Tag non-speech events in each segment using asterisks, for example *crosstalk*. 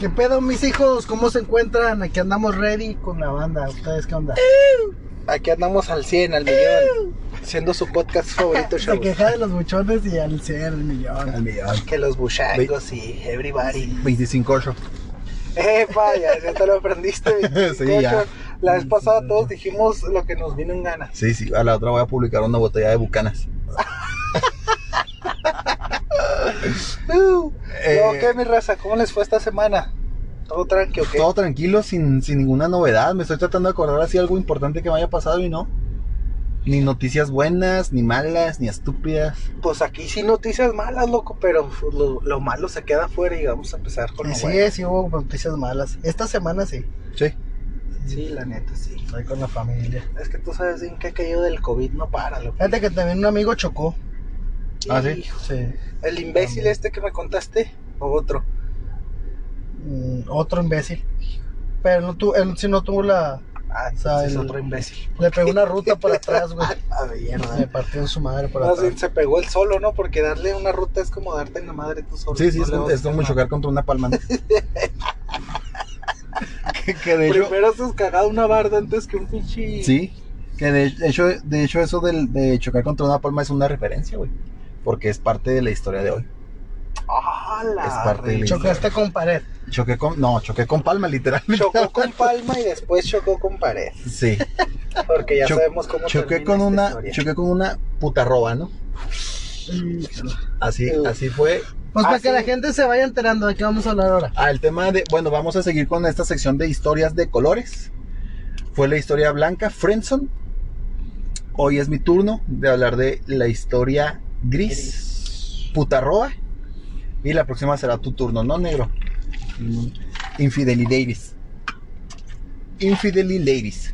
¿Qué pedo, mis hijos? ¿Cómo se encuentran? Aquí andamos ready con la banda. ¿Ustedes qué onda? Aquí andamos al 100, al millón. Haciendo su podcast favorito, Se chavos. queja de los buchones y al ser el millón. Al millón. Que los buchangos y everybody. 25 8. Eh, vaya, ya te lo aprendiste. *laughs* Sí, ya. La vez pasada todos dijimos lo que nos vino en ganas. Sí, sí, a la otra voy a publicar una botella de bucanas. *laughs* Eh, ¿qué, mi raza? ¿Cómo les fue esta semana? ¿Todo tranqui o qué? Todo tranquilo, sin, sin ninguna novedad. Me estoy tratando de acordar así algo importante que me haya pasado y no. Ni noticias buenas, ni malas, ni estúpidas. Pues aquí sí noticias malas, loco, pero lo, lo malo se queda afuera y vamos a empezar con lo sí, bueno. sí hubo noticias malas. Esta semana sí. Sí. Sí, la neta, sí. Estoy con la familia. Es que tú sabes en qué cayó del COVID, no para, loco. Fíjate que también un amigo chocó. Ah, ¿sí? Hijo, Sí. ¿El imbécil este que me contaste? ¿O otro? Mm, otro imbécil. Pero no tu, él sí no tuvo la. Ah, O sea, es el- otro imbécil. Le pegó una ruta por atrás, güey. *laughs* A ver, Le partió en su madre por Más bien atrás. se pegó el solo, ¿no? Porque darle una ruta es como darte en la madre tú solo. Sí, sí, No es, como- es chocar contra una palma. ¿no? *laughs* que, que de nada. hecho, Primero has cagado una barda antes que un pinche. sí, que de hecho, de hecho eso del, de chocar contra una palma es una referencia, güey. Porque es parte de la historia de hoy. Ah, la Es parte de la Chocaste con pared. Choqué con, no, choqué con palma, literalmente. Chocó *laughs* con palma y después chocó con pared. Sí. Porque ya Cho- sabemos cómo choqué con una, historia. choqué con una puta roba, ¿no? Así, así fue. Pues Ah, para que sí. la gente se vaya enterando de qué vamos a hablar ahora. Ah, el tema de, bueno, vamos a seguir con esta sección de historias de colores. Fue la historia blanca, Friendson. Hoy es mi turno de hablar de la historia gris, puta roba. Y la próxima será tu turno, ¿no, negro? Mm, Infidelidades. Infidelidades.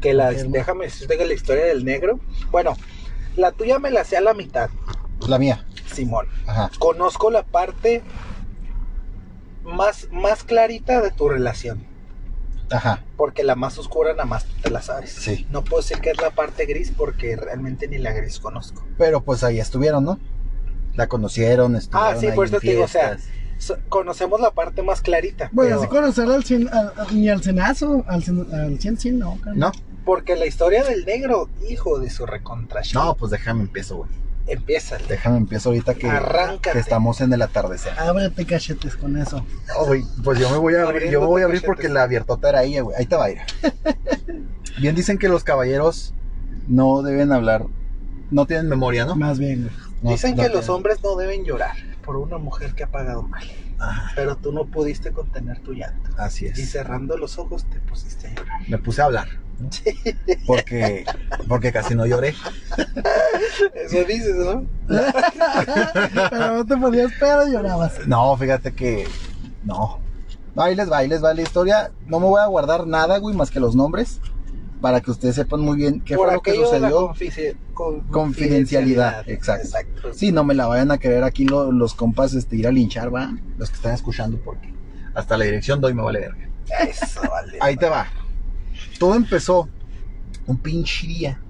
Que la, Confirmo. déjame decirte que la historia del negro. Bueno, la tuya me la sé a la mitad, La mía. Simón. Ajá. Conozco la parte más, más clarita de tu relación. Ajá. Porque la más oscura nada más tú te la sabes. Sí. No puedo decir que es la parte gris porque realmente ni la gris conozco. Pero pues ahí estuvieron, ¿no? La conocieron, estuvieron Ah, sí, ahí por eso te digo, o sea. So- conocemos la parte más clarita. Bueno, pero- así conocer al, cien, al- al- ni al cenazo, al, cien- al cien, cien, no. ¿No? Porque la historia del negro, hijo de su recontra shit, No, pues déjame empiezo, güey. Empieza. Déjame empiezo ahorita que, que estamos en el atardecer. Ábrete cachetes con eso. Oh, pues yo me voy a abrir, yo me voy a abrir porque la abiertota era ella, güey. Ahí te va a ir. *laughs* Bien dicen que los caballeros no deben hablar, no tienen memoria, ¿no? Más bien, güey. No- Dicen no que los hombres no deben llorar por una mujer que ha pagado mal. Ajá, Pero tú no pudiste contener tu llanto. así Y es. cerrando los ojos te pusiste a llorar. Me puse a hablar. ¿no? Porque, porque casi no lloré. Eso dices, ¿no? Pero no te podías pegar y llorabas. No, fíjate que. No. No, ahí les va, ahí les va la historia. No me voy a guardar nada, güey, más que los nombres. Para que ustedes sepan muy bien qué por fue lo que sucedió. Confidencialidad, exacto. Exacto. Sí, no me la vayan a querer aquí lo- los compas este, ir a linchar, va. Los que están escuchando, porque hasta la dirección doy me vale verga. Eso, vale. Ahí te va. Todo empezó un pinche día.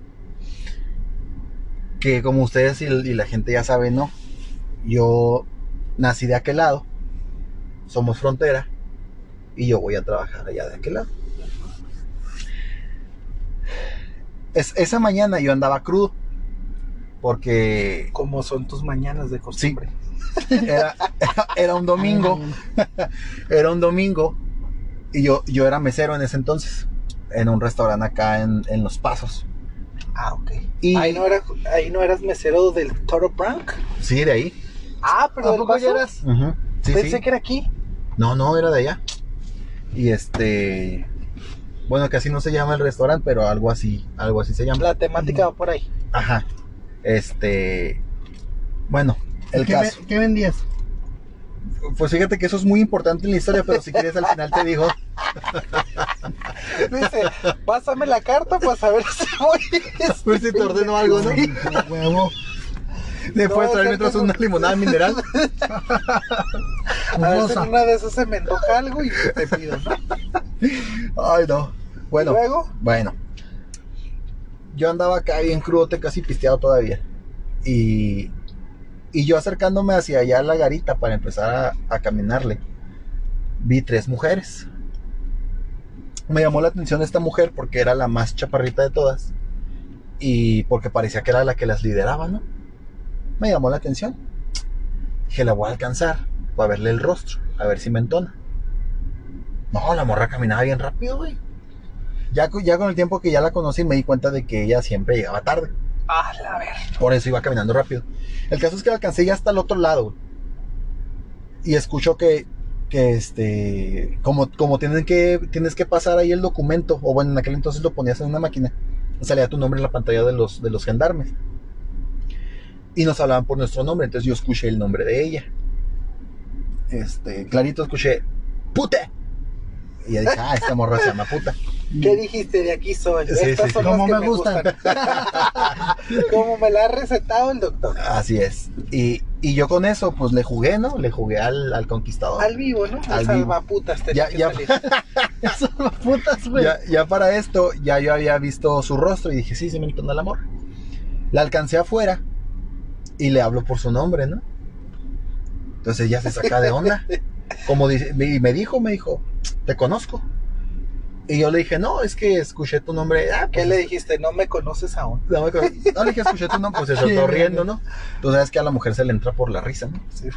Que como ustedes y, y la gente ya sabe, ¿no? Yo nací de aquel lado. Somos frontera. Y yo voy a trabajar allá de aquel lado. Es, esa mañana yo andaba crudo. Porque Como son tus mañanas de costumbre. era, era un domingo. *laughs* Era un domingo y yo, yo era mesero en ese entonces, en un restaurante acá en, en Los Pasos. Ah, ok. Y- Ahí, no era, ahí no eras mesero del Toro Prank. Sí, de ahí. Ah, pero ¿A ya eras? Sí, Pensé sí. que era aquí. No, no, era de allá. Y este, bueno, casi no se llama el restaurante, pero algo así, algo así se llama. La temática va por ahí. Ajá. Este, bueno, el ¿Qué, caso. ve- ¿Qué vendías? Pues fíjate que eso es muy importante en la historia, pero si quieres al final te digo. Dice, pásame la carta para saber si voy. A *laughs* ver si te ordeno algo, ¿no? A huevo. ¿Me No, puedes es traer que mientras una limonada mineral? *laughs* A ver en una de esas se me antoja algo y te pido, ¿no? Ay, no. Bueno, ¿Y luego? bueno. Yo andaba acá bien crudo, casi pisteado todavía. Y, Y yo acercándome hacia allá a la garita para empezar a, a caminarle, vi tres mujeres. Me llamó la atención esta mujer porque era la más chaparrita de todas y porque parecía que era la que las lideraba, ¿no? Me llamó la atención. Dije, la voy a alcanzar para verle el rostro, a ver si me entona. No, la morra caminaba bien rápido, güey. Ya, co- ya con el tiempo que ya la conocí me di cuenta de que ella siempre llegaba tarde. Ah, la ver. Por eso iba caminando rápido. El caso es que la alcancé ya hasta el otro lado. güey. Y escucho que, que este, como, como tienen que, tienes que pasar ahí el documento, o bueno, en aquel entonces lo ponías en una máquina, salía tu nombre en la pantalla de los, de los gendarmes. Y nos hablaban por nuestro nombre, entonces yo escuché el nombre de ella. Este, clarito escuché, puta. Y ya dije, ah, esta morra se llama puta. ¿Qué dijiste? De aquí soy. Sí, Estas sí, son sí. las Como que me gustan. *laughs* Como me la ha recetado el doctor. Así es. Y, y yo con eso, pues le jugué, ¿no? Le jugué al, al conquistador. Al vivo, ¿no? Al Al salvaputas tenía Ya- que ya- *laughs* güey. Ya, ya para esto, ya yo había visto su rostro y dije, sí, se me entona el amor. La alcancé afuera y le hablo por su nombre, ¿no? Entonces ella se saca de onda. *laughs* Como dice, y me dijo, me dijo, te conozco. Y yo le dije, no, es que escuché tu nombre. Ah, ¿Qué le dijiste? No me conoces aún. No, me cono- no, le dije, escuché tu nombre, pues se *laughs* soltó riendo, ¿no? Tú sabes que a la mujer se le entra por la risa, ¿no? Sí.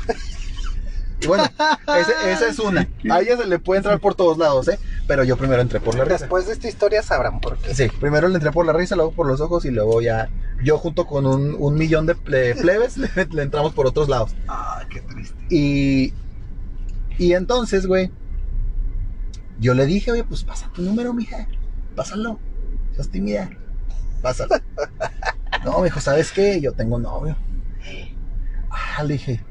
Y bueno, ese- esa es una. *laughs* A ella se le puede entrar por todos lados, ¿eh? Pero yo primero entré por la risa. Después de esta historia sabrán por qué. Sí, primero le entré por la risa, luego por los ojos y luego ya yo junto con un, un millón de ple- plebes *laughs* le, le entramos por otros lados. Ah, qué triste. Y, y entonces, güey, yo le dije, oye, pues pasa tu número, mija, pásalo, seas tímida, pásalo. *laughs* No, me dijo, ¿sabes qué? Yo tengo novio. Ah, le dije,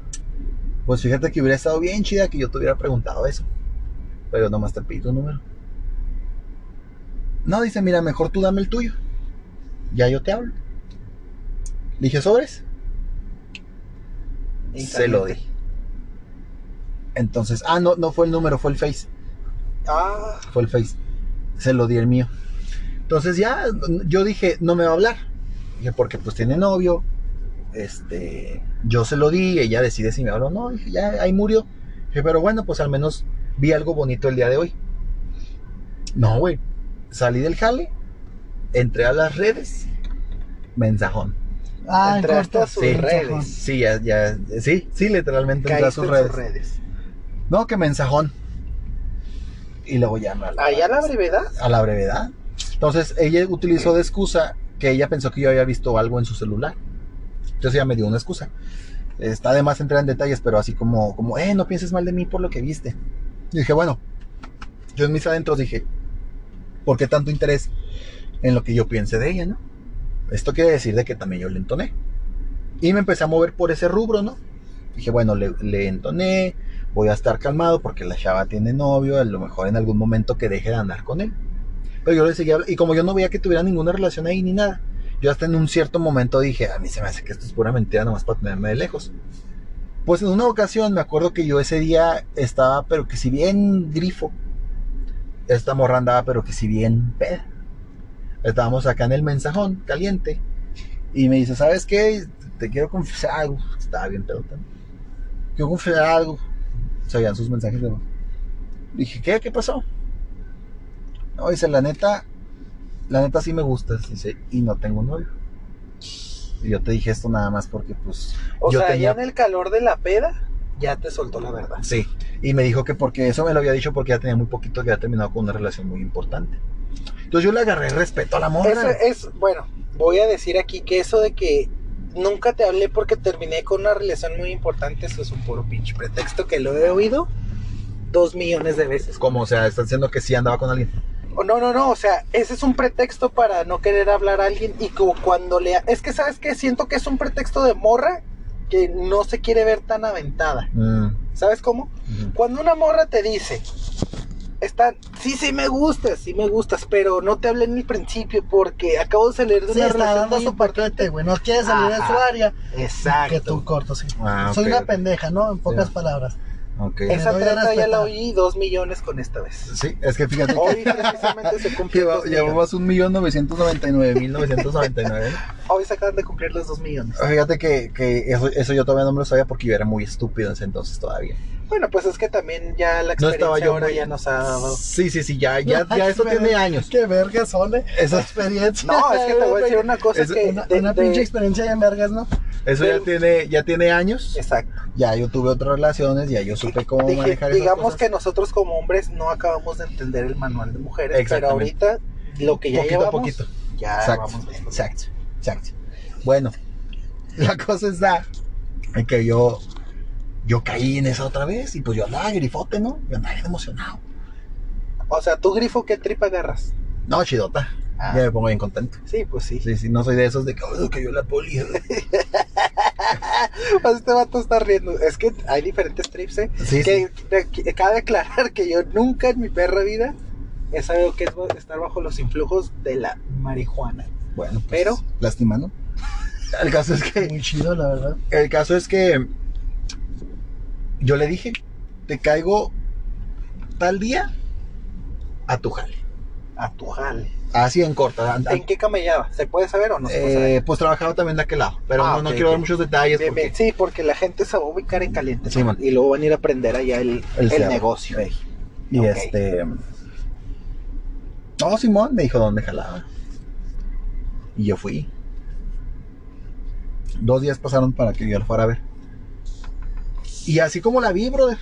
pues fíjate que hubiera estado bien chida que yo te hubiera preguntado eso. Pero nomás te pedí tu número. No, dice, mira, mejor tú dame el tuyo. Ya yo te hablo. Le dije, ¿sobres? Se lo di. Entonces, ah, no, no fue el número, fue el Face. Ah, Fue el Face. Se lo di el mío. Entonces ya, yo dije, no me va a hablar. Dije, porque pues tiene novio. Este, yo se lo di, ella decide si me habla o no. Dije, ya, ahí murió. Dije, pero bueno, pues al menos vi algo bonito el día de hoy. No, güey. Salí del jale, entré a las redes, mensajón. Ah, en entraste a sus Sí. redes. Sí, ya, ya, sí, sí, literalmente entré a sus redes. sus redes. No, que mensajón. Y luego ya me Allá la brevedad. a la brevedad. Entonces ella utilizó de excusa que ella pensó que yo había visto algo en su celular. Entonces ella me dio una excusa. Está de más entrar en detalles, pero así como, como, eh, no pienses mal de mí por lo que viste. Y dije, bueno, yo en mis adentros dije, ¿por qué tanto interés en lo que yo piense de ella, no? Esto quiere decir de que también yo le entoné. Y me empecé a mover por ese rubro, ¿no? Dije, bueno, le, le entoné, voy a estar calmado porque la chava tiene novio, a lo mejor en algún momento que deje de andar con él. Pero yo le seguía y como yo no veía que tuviera ninguna relación ahí ni nada, yo hasta en un cierto momento dije, a mí se me hace que esto es pura mentira nomás para tenerme de lejos. Pues en una ocasión me acuerdo que yo ese día estaba, pero que si bien grifo, esta morra andaba, pero que si bien peda. Estábamos acá en el mensajón, caliente, y me dice, ¿sabes qué? Te quiero confesar algo. Estaba bien pedo también. Quiero confesar algo. Se oían sus mensajes de voz. Dije, ¿qué? ¿Qué pasó? No, dice, la neta, la neta sí me gustas, dice, y no tengo novio. Y yo te dije esto nada más porque, pues, O yo sea, tenía... ya en el calor de la peda, ya te soltó la verdad. Sí, y me dijo que porque eso me lo había dicho porque ya tenía muy poquito que había terminado con una relación muy importante. Entonces yo le agarré respeto a la morra. Eso es, bueno, voy a decir aquí que eso de que nunca te hablé porque terminé con una relación muy importante, eso es un puro pinche pretexto que lo he oído dos millones de veces. Como, o sea, estás diciendo que sí andaba con alguien. O no, no, no, o sea, ese es un pretexto para no querer hablar a alguien y como cuando le... Es que, ¿sabes qué? Siento que es un pretexto de morra que no se quiere ver tan aventada. Mm, ¿Sabes cómo? Cuando una morra te dice, está, sí, sí me gustas, sí me gustas, pero no te hablé en el principio porque acabo de salir de Sí, una está relación dando muy su importante. güey. No quiere salir de su Ajá. área. Exacto. Que tú corto, sí. Ah, Soy una pendeja, ¿no? En pocas Sí. palabras. Ok. Esa treta ya la oí dos millones con esta vez. Sí, es que fíjate que Hoy precisamente se cumplió lleva- dos millones. llevamos un millón novecientos noventa y nueve mil novecientos noventa y nueve. *laughs* Hoy se acaban de cumplir los dos millones. Fíjate que, que eso, eso yo todavía no me lo sabía porque yo era muy estúpido en ese entonces todavía. Bueno, pues es que también ya la No experiencia estaba yo ahora muy- ya nos ha dado. Sí, sí, sí, ya, ya, ya eso tiene años. Qué vergas son, eh. Esa experiencia. No, es que te voy a decir una cosa Es que Una, de- una de- pinche experiencia de vergas, ¿no? Eso ya tiene, ya tiene años. Exacto. Ya yo tuve otras relaciones, ya yo supe cómo Dije- manejar esas digamos cosas. que nosotros como hombres no acabamos de entender el manual de mujeres, pero ahorita lo que ya Poquito a llevamos, poquito. ya Exacto, vamos exacto, exacto. Bueno, la cosa está en que yo, yo caí en esa otra vez y pues yo andaba grifote, ¿no? Yo andaba bien emocionado. O sea, tú grifo, ¿qué trip agarras? No, chidota. Ah. Ya me pongo bien contento. Sí, pues sí. Sí, sí, no soy de esos de que, "Oh, yo la poli. *laughs* Pues este vato está riendo. Es que hay diferentes trips, ¿eh? Sí, que, que- cabe aclarar que yo nunca en mi perra vida he sabido que es estar bajo los influjos de la marihuana. Bueno, pues, Pero- lástima, ¿no? *laughs* El caso es que Muy chido, la verdad. El caso es que yo le dije, te caigo tal día a tu jale. A tu jale. Así en corta. ¿En qué camellaba? ¿Se puede saber o no se puede saber? eh, pues trabajaba también de aquel lado, pero Ah, no, quiero dar muchos detalles Bien, porque. Sí, porque la gente se va a ubicar en caliente. Sí. Y luego van a ir a aprender allá el, El negocio. y este no Simón me dijo dónde jalaba y yo fui. Dos días pasaron para que yo la fuera a ver. Y así como la vi, brother.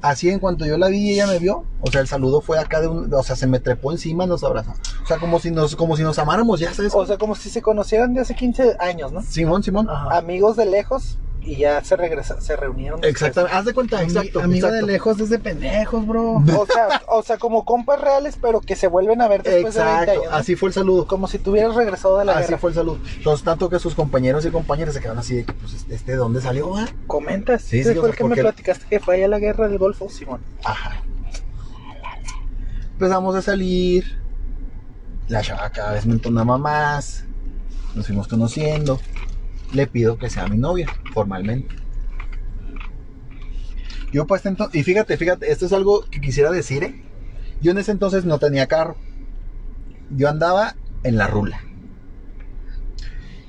Así en cuanto yo la vi y ella me vio, o sea, el saludo fue acá de un, o sea, se me trepó encima, nos abrazamos. O sea, como si nos, como si nos amáramos, ya sabes. O sea, como si se conocieran de hace 15 años, ¿no? Simón, Simón. Ajá. Amigos de lejos y ya se regresaron, se reunieron. Exactamente, haz de cuenta, Ami- exacto. Amigo exacto. de lejos desde pendejos, bro. O sea, o sea, como compas reales, pero que se vuelven a ver después de 20 Exacto, años. ¿no? así fue el saludo. Como si tuvieras regresado de la Así guerra. fue el saludo. Entonces, tanto que sus compañeros y compañeras se quedaron así de que, pues, este, este, ¿de dónde salió? ah? ¿Comentas? Sí, sí, o fue sea, el que me porque- platicaste que fue allá la guerra del Golfo, Simón. Ajá. Empezamos a salir. La chava cada vez me entonaba más. Nos fuimos conociendo. Le pido que sea mi novia, formalmente. Yo pues entonces, y fíjate, fíjate, esto es algo que quisiera decir, ¿eh? Yo en ese entonces no tenía carro. Yo andaba en la rula.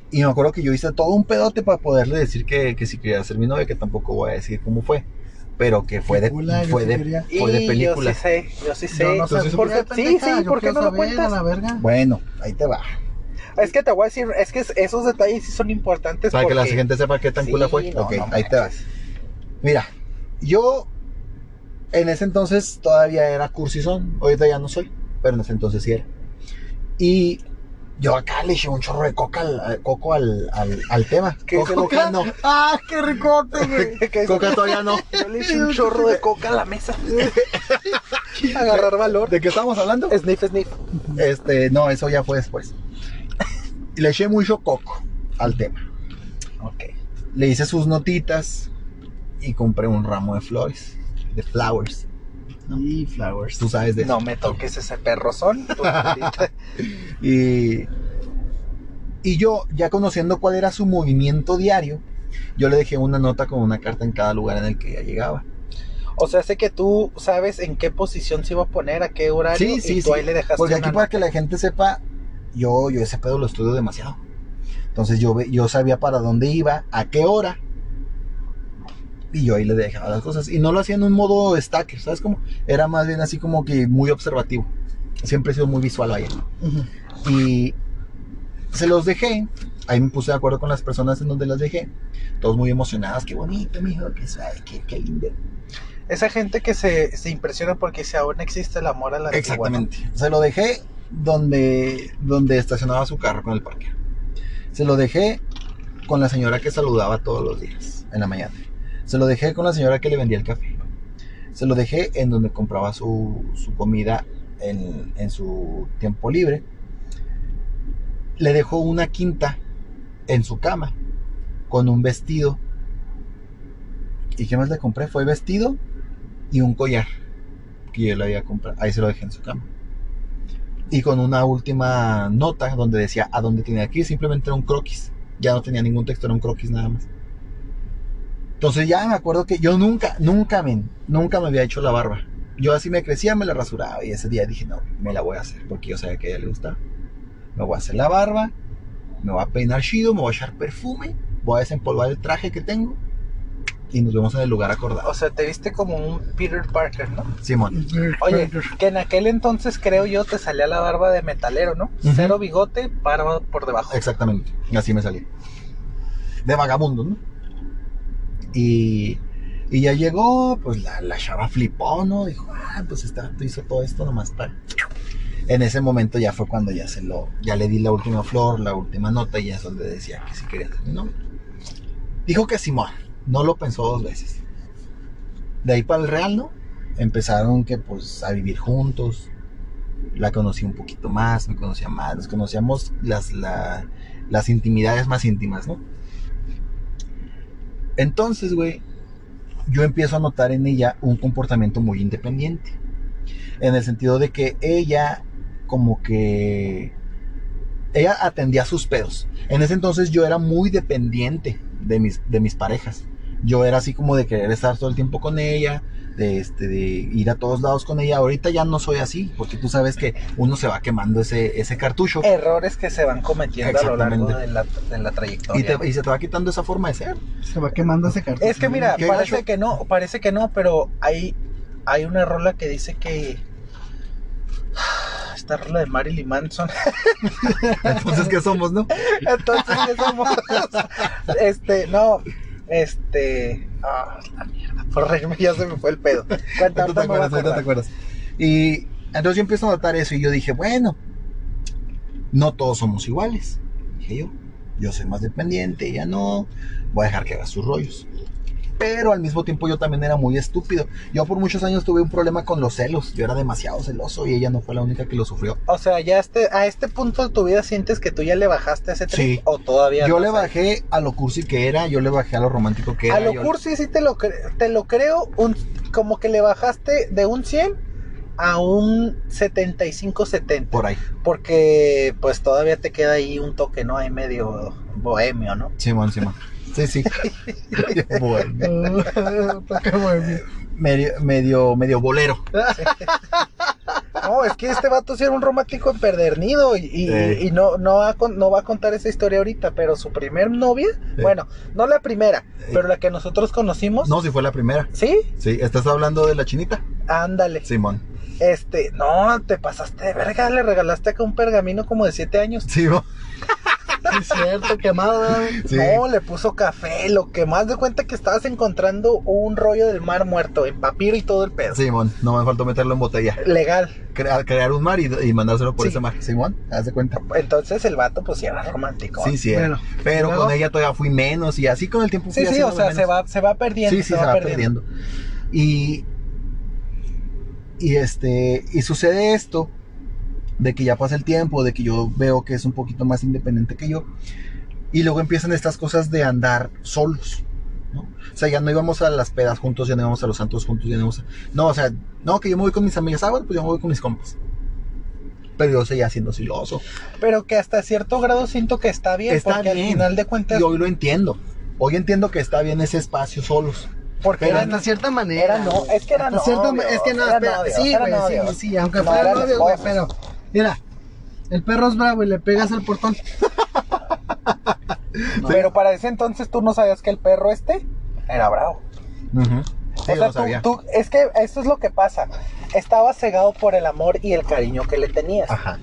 Y me acuerdo que yo hice todo un pedote para poderle decir que, que si quería ser mi novia, que tampoco voy a decir cómo fue. Pero que fue de, Película, fue de, fue de película. Yo sí sé, yo sí sé. Yo no sé, ¿por Sí, sí, ¿por qué no lo cuentas? Bueno, ahí te va. Es que te voy a decir, es que esos detalles sí son importantes. Para que la gente sepa qué tan Sí, cula fue. no, ok, no ahí te va. manches. Mira, yo en ese entonces todavía era cursizón. Ahorita ya no soy, pero en ese entonces sí era. Y yo acá le eché un chorro de coca al, coco al, al, al tema. *laughs* ¿Qué Coca, coca no. *laughs* ¡Ah, qué ricote, güey! *laughs* Coca todavía no. Yo le eché un chorro de coca a la mesa. Agarrar valor. ¿De qué estamos hablando? Sniff, sniff. Este, no, eso ya fue después. Le eché mucho coco al tema. Ok. Le hice sus notitas y compré un ramo de flores. De flowers. Y flowers. Tú sabes de eso. No me toques ese perrozón. tú ahorita. *laughs* Y, y yo, ya conociendo cuál era su movimiento diario, yo le dejé una nota con una carta en cada lugar en el que ella llegaba. O sea, sé que tú sabes en qué posición se iba a poner, a qué horario. Sí, sí, y tú sí. ahí le dejaste Porque aquí para que la gente sepa, yo, yo ese pedo lo estudio demasiado. Entonces yo, yo sabía para dónde iba, a qué hora. Y yo ahí le dejaba las cosas. Y no lo hacía en un modo stacker, ¿sabes cómo? Era más bien así como que muy observativo. Siempre he sido muy visual ahí. Y se los dejé. Ahí me puse de acuerdo con las personas en donde las dejé. Todos muy emocionadas. Qué bonito, mijo. Qué qué, qué lindo. Esa gente que se, se impresiona porque si aún existe el amor a la antigua, Exactamente. Se lo dejé donde, donde estacionaba su carro con el parque. Se lo dejé con la señora que saludaba todos los días en la mañana. Se lo dejé con la señora que le vendía el café. Se lo dejé en donde compraba su, su comida en, en su tiempo libre. Le dejó una quinta en su cama con un vestido. ¿Y qué más le compré? Fue vestido y un collar que yo le había comprado. Ahí se lo dejé en su cama. Y con una última nota donde decía a dónde tenía que ir. Simplemente era un croquis. Ya no tenía ningún texto, era un croquis nada más. Entonces ya me acuerdo que yo nunca, nunca, men, nunca me había hecho la barba. Yo así me crecía, me la rasuraba y ese día dije, no, me la voy a hacer porque yo sabía que a ella le gustaba. Me voy a hacer la barba, me voy a peinar chido, me voy a echar perfume, voy a desempolvar el traje que tengo y nos vemos en el lugar acordado. O sea, te viste como un Peter Parker, ¿no? Simón. Oye, que en aquel entonces creo yo te salía la barba de metalero, ¿no? Cero bigote, barba por debajo. Exactamente, y así me salí. De vagabundo, ¿no? Y, y ya llegó, pues la, la chava flipó, ¿no? Dijo, ah, pues vato hizo todo esto nomás para... En ese momento ya fue cuando ya se lo, ya le di la última flor, la última nota y ya es donde decía que si quería novio. Dijo que Simón, no lo pensó dos veces. De ahí para el real, ¿no? Empezaron que pues a vivir juntos. La conocí un poquito más, me conocía más, nos conocíamos las, la- las intimidades más íntimas, ¿no? Entonces, güey, yo empiezo a notar en ella un comportamiento muy independiente. En el sentido de que ella, como que. Ella atendía sus pedos. En ese entonces yo era muy dependiente de mis, de mis parejas. Yo era así como de querer estar todo el tiempo con ella, de, este, de ir a todos lados con ella. Ahorita ya no soy así, porque tú sabes que uno se va quemando ese, ese cartucho. Errores que se van cometiendo a lo largo de la, de la Y, trayectoria. te- y se te va quitando esa forma de ser. Se va quemando ese cartón. Es que mira, ¿Qué parece que no, parece que no, pero hay, hay una rola que dice que *sighs* esta rola de Marilyn Manson. *laughs* Entonces, ¿qué somos, no? *laughs* Entonces, ¿qué somos? *laughs* este, no, este, ah, la mierda, *laughs* por reírme ya se me fue el pedo. *laughs* Te acuerdas. Y entonces yo empiezo a notar eso y yo dije, bueno, no todos somos iguales. Dije yo, yo soy más dependiente, ella no, voy a dejar que haga sus rollos. Pero al mismo tiempo yo también era muy estúpido. Yo por muchos años tuve un problema con los celos. Yo era demasiado celoso y ella no fue la única que lo sufrió. O sea, ya este, a este punto de tu vida sientes que tú ya le bajaste a ese trip Sí. o todavía Yo no le sabes? bajé a lo cursi que era, yo le bajé a lo romántico que era. A lo yo- cursi sí te lo, te lo creo, un, como que le bajaste de un 100 a un 75-70. Por ahí. Porque pues todavía te queda ahí un toque, ¿no? Hay medio bohemio, ¿no? Simón, Simón. Sí, sí. *laughs* bueno. *laughs* Toca bohemio. Medio, medio, medio bolero. *laughs* No, es que este vato sí era un romántico empedernido y, y- Sí. y no, no, va a, con- no va a contar esa historia ahorita, pero su primer novia, Sí. bueno, no la primera, Sí. pero la que nosotros conocimos, No, si fue la primera. ¿sí? Sí, ¿estás hablando de la chinita? Ándale. Simón. Este, no, te pasaste de verga, le regalaste acá un pergamino como de siete años. Sí, Sí, es cierto, quemado. No, le puso café, lo que más de cuenta que estabas encontrando un rollo del mar muerto, en papiro y todo el pedo. Simón, no me faltó meterlo en botella. Legal. Crear, crear un mar y, y mandárselo por Sí. ese mar. Simón, haz de cuenta. Entonces el vato pues sí era romántico. Sí, sí. Bueno, Pero luego- con ella todavía fui menos y así con el tiempo fui Sí, sí, o sea, menos. se va, se va perdiendo. Sí, sí, se va perdiendo. Y, y este, y sucede esto de que ya pasa el tiempo, de que yo veo que es un poquito más independiente que yo. Y luego empiezan estas cosas de andar solos. ¿no? O sea, ya no íbamos a las pedas juntos, ya no íbamos a los santos juntos, ya no íbamos a... No, o sea, no, que yo me voy con mis amigas, ah, bueno, pues yo me voy con mis compas. Pero yo seguía siendo siloso. Pero que hasta cierto grado siento que está bien, Está porque bien. al final de cuentas, Y hoy lo entiendo. Hoy entiendo que está bien ese espacio solos. porque Pero era, hasta cierta manera. era no, es que era no. es que no, espera, sí, güey, sí, sí, aunque fuera novio, güey, pero mira, el perro es bravo y le pegas al portón. *laughs* Pero para ese entonces tú no sabías que el perro este era bravo. Sí, o sea, tú, es que eso es lo que pasa. Estaba cegado por el amor y el cariño que le tenías. Ajá.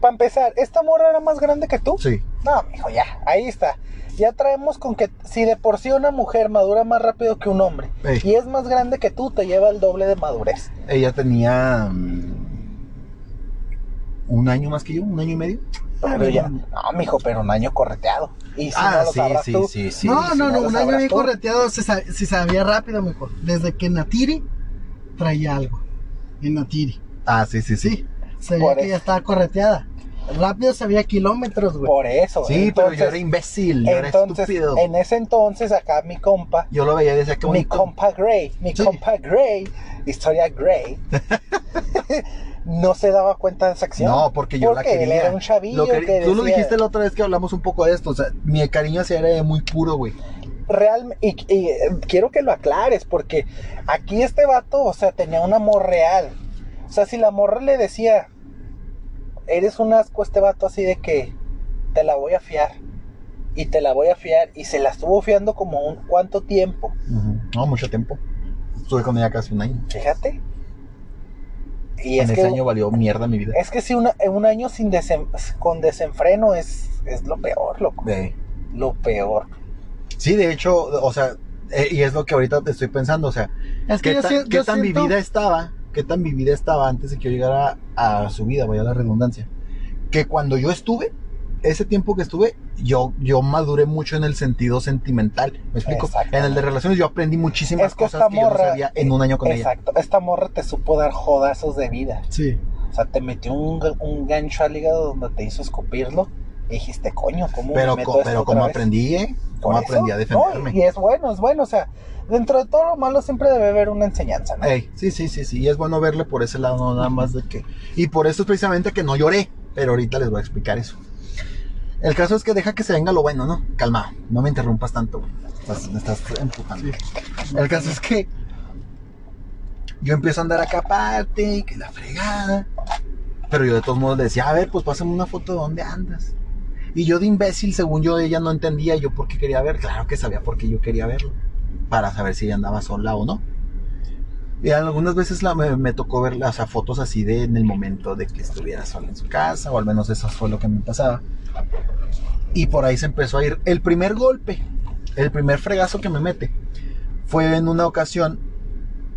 Para empezar, ¿esta morra era más grande que tú? Sí. No, mijo, ya, ahí está. Ya traemos con que si de por sí una mujer madura más rápido que un hombre Ey. y es más grande que tú, te lleva el doble de madurez. Ella tenía mm, un año más que yo, un año y medio. Pero ya, no, mijo, pero un año correteado. Y si no ah, lo sí, sabrás sí, tú. sí, sí. no, no, no un año bien tú. correteado se, se sabía rápido mejor. Desde que Natiri traía algo. En Natiri. Ah, sí, sí, sí. Sabía Por que eso. ya estaba correteada. Rápido sabía kilómetros, güey. Por eso. Sí, pero yo entonces- era imbécil, yo era Entonces, estúpido. en ese entonces, acá mi compa, Yo lo veía decía que mi compa Gray, mi Sí. compa Gray, historia Gray, *laughs* no se daba cuenta de esa acción. No, porque yo la Porque quería. él era un chavillo Lo que- que tú lo dijiste la otra vez que hablamos un poco de esto. O sea, mi cariño hacia él era muy puro, güey. realmente, y, eh, quiero que lo aclares, porque aquí este vato, o sea, tenía un amor real. O sea, si la morra le decía, eres un asco este vato así de que te la voy a fiar. Y te la voy a fiar. Y se la estuvo fiando como un cuánto tiempo. No, mucho tiempo. Estuve con ella casi un año. Fíjate. Y en ese año valió mierda mi vida. Es que si una, un año sin con desenfreno es, es lo peor, loco. Lo peor. Sí, de hecho, o sea, eh, y es lo que ahorita te estoy pensando, o sea, es que ¿qué, tan, vivida estaba? ¿Qué tan vivida estaba antes de que yo llegara a su vida, vaya la redundancia? Que cuando yo estuve, ese tiempo que estuve, yo, yo maduré mucho en el sentido sentimental. ¿Me explico? En el de relaciones yo aprendí muchísimas cosas que yo no sabía en un año con ella. Exacto. Esta morra te supo dar jodazos de vida. Sí. O sea, te metió un, un gancho al hígado donde te hizo escupirlo. Y dijiste, coño, ¿cómo Pero, me pero como aprendí, ¿eh? Como aprendí a defenderme. y es bueno, es bueno. O sea, dentro de todo lo malo siempre debe haber una enseñanza, ¿no? sí, sí, sí, sí. Y es bueno verle por ese lado, nada más de que. Y por eso es precisamente que no lloré. Pero ahorita les voy a explicar eso. El caso es que deja que se venga lo bueno, ¿no? Calma, no me interrumpas tanto, güey. me estás empujando. El caso es que yo empiezo a andar acá aparte, y que la fregada. Pero yo de todos modos le decía, a ver, pues pásame una foto de dónde andas. Y yo de imbécil, según yo, ella no entendía yo por qué quería ver. Claro que sabía por qué yo quería verlo. Para saber si ella andaba sola o no. Y algunas veces me, tocó ver las fotos así de en el momento de que estuviera sola en su casa, o al menos eso fue lo que me pasaba. Y por ahí se empezó a ir. El primer golpe, el primer fregazo que me mete, fue en una ocasión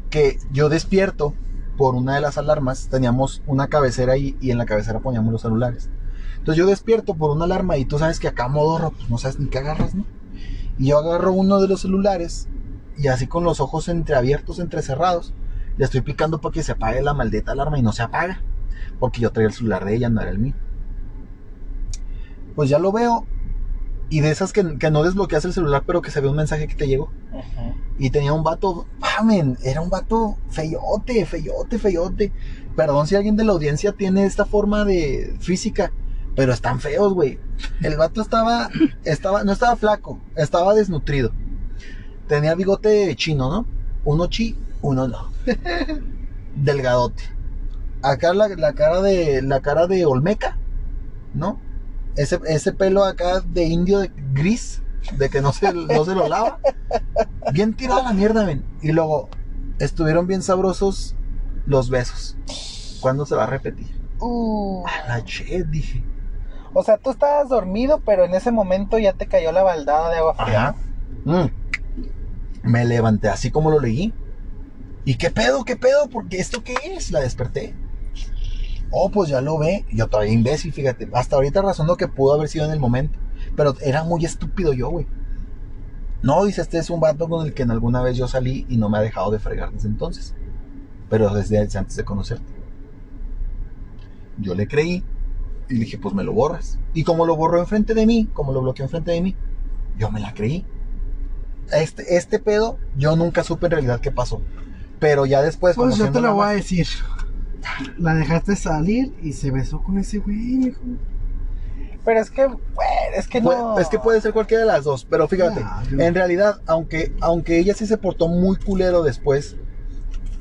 que yo despierto por una de las alarmas. Teníamos una cabecera y en la cabecera poníamos los celulares. Entonces yo despierto por una alarma y tú sabes que acá modorro, pues no sabes ni qué agarras, ¿no? Y yo agarro uno de los celulares y así con los ojos entreabiertos, entrecerrados, le estoy picando para que se apague la maldita alarma y no se apaga. Porque yo traía el celular de ella, no era el mío pues ya lo veo. Y de esas que, no desbloqueas el celular, pero que se ve un mensaje que te llegó. Y tenía un vato, ¡pamen! Era un vato feyote, feyote, feyote. Perdón si alguien de la audiencia tiene esta forma de física, pero están feos, güey. El vato estaba, estaba, no estaba flaco, estaba desnutrido. Tenía bigote chino, ¿no? Uno chi, uno no. *laughs* Delgadote. Acá la, la cara de, la cara de Olmeca, ¿no? ese, pelo acá de indio de gris, de que no se, no se lo lava. Bien tirada la mierda, ven. Y luego, estuvieron bien sabrosos los besos. ¿Cuándo se va a repetir? Uh. A la che, dije. O sea, tú estabas dormido, pero en ese momento ya te cayó la baldada de agua fría. Mm. Me levanté así como lo leí. ¿Y qué pedo, qué pedo? Porque esto qué es? La desperté. Oh, pues ya lo ve. Yo todavía imbécil, fíjate. Hasta ahorita razono que pudo haber sido en el momento. Pero era muy estúpido yo, güey. No, dice, este es un vato con el que en alguna vez yo salí y no me ha dejado de fregar desde entonces. Pero desde antes de conocerte. Yo le creí y le dije, pues me lo borras. Y como lo borró enfrente de mí, como lo bloqueó enfrente de mí, yo me la creí. Este, este pedo, yo nunca supe en realidad qué pasó. Pero ya después... Pues yo te lo voy a decir la dejaste salir y se besó con ese güey, Pero es que, es que no. es que puede ser cualquiera de las dos. Pero fíjate, en realidad, aunque, aunque ella sí se portó muy culero después,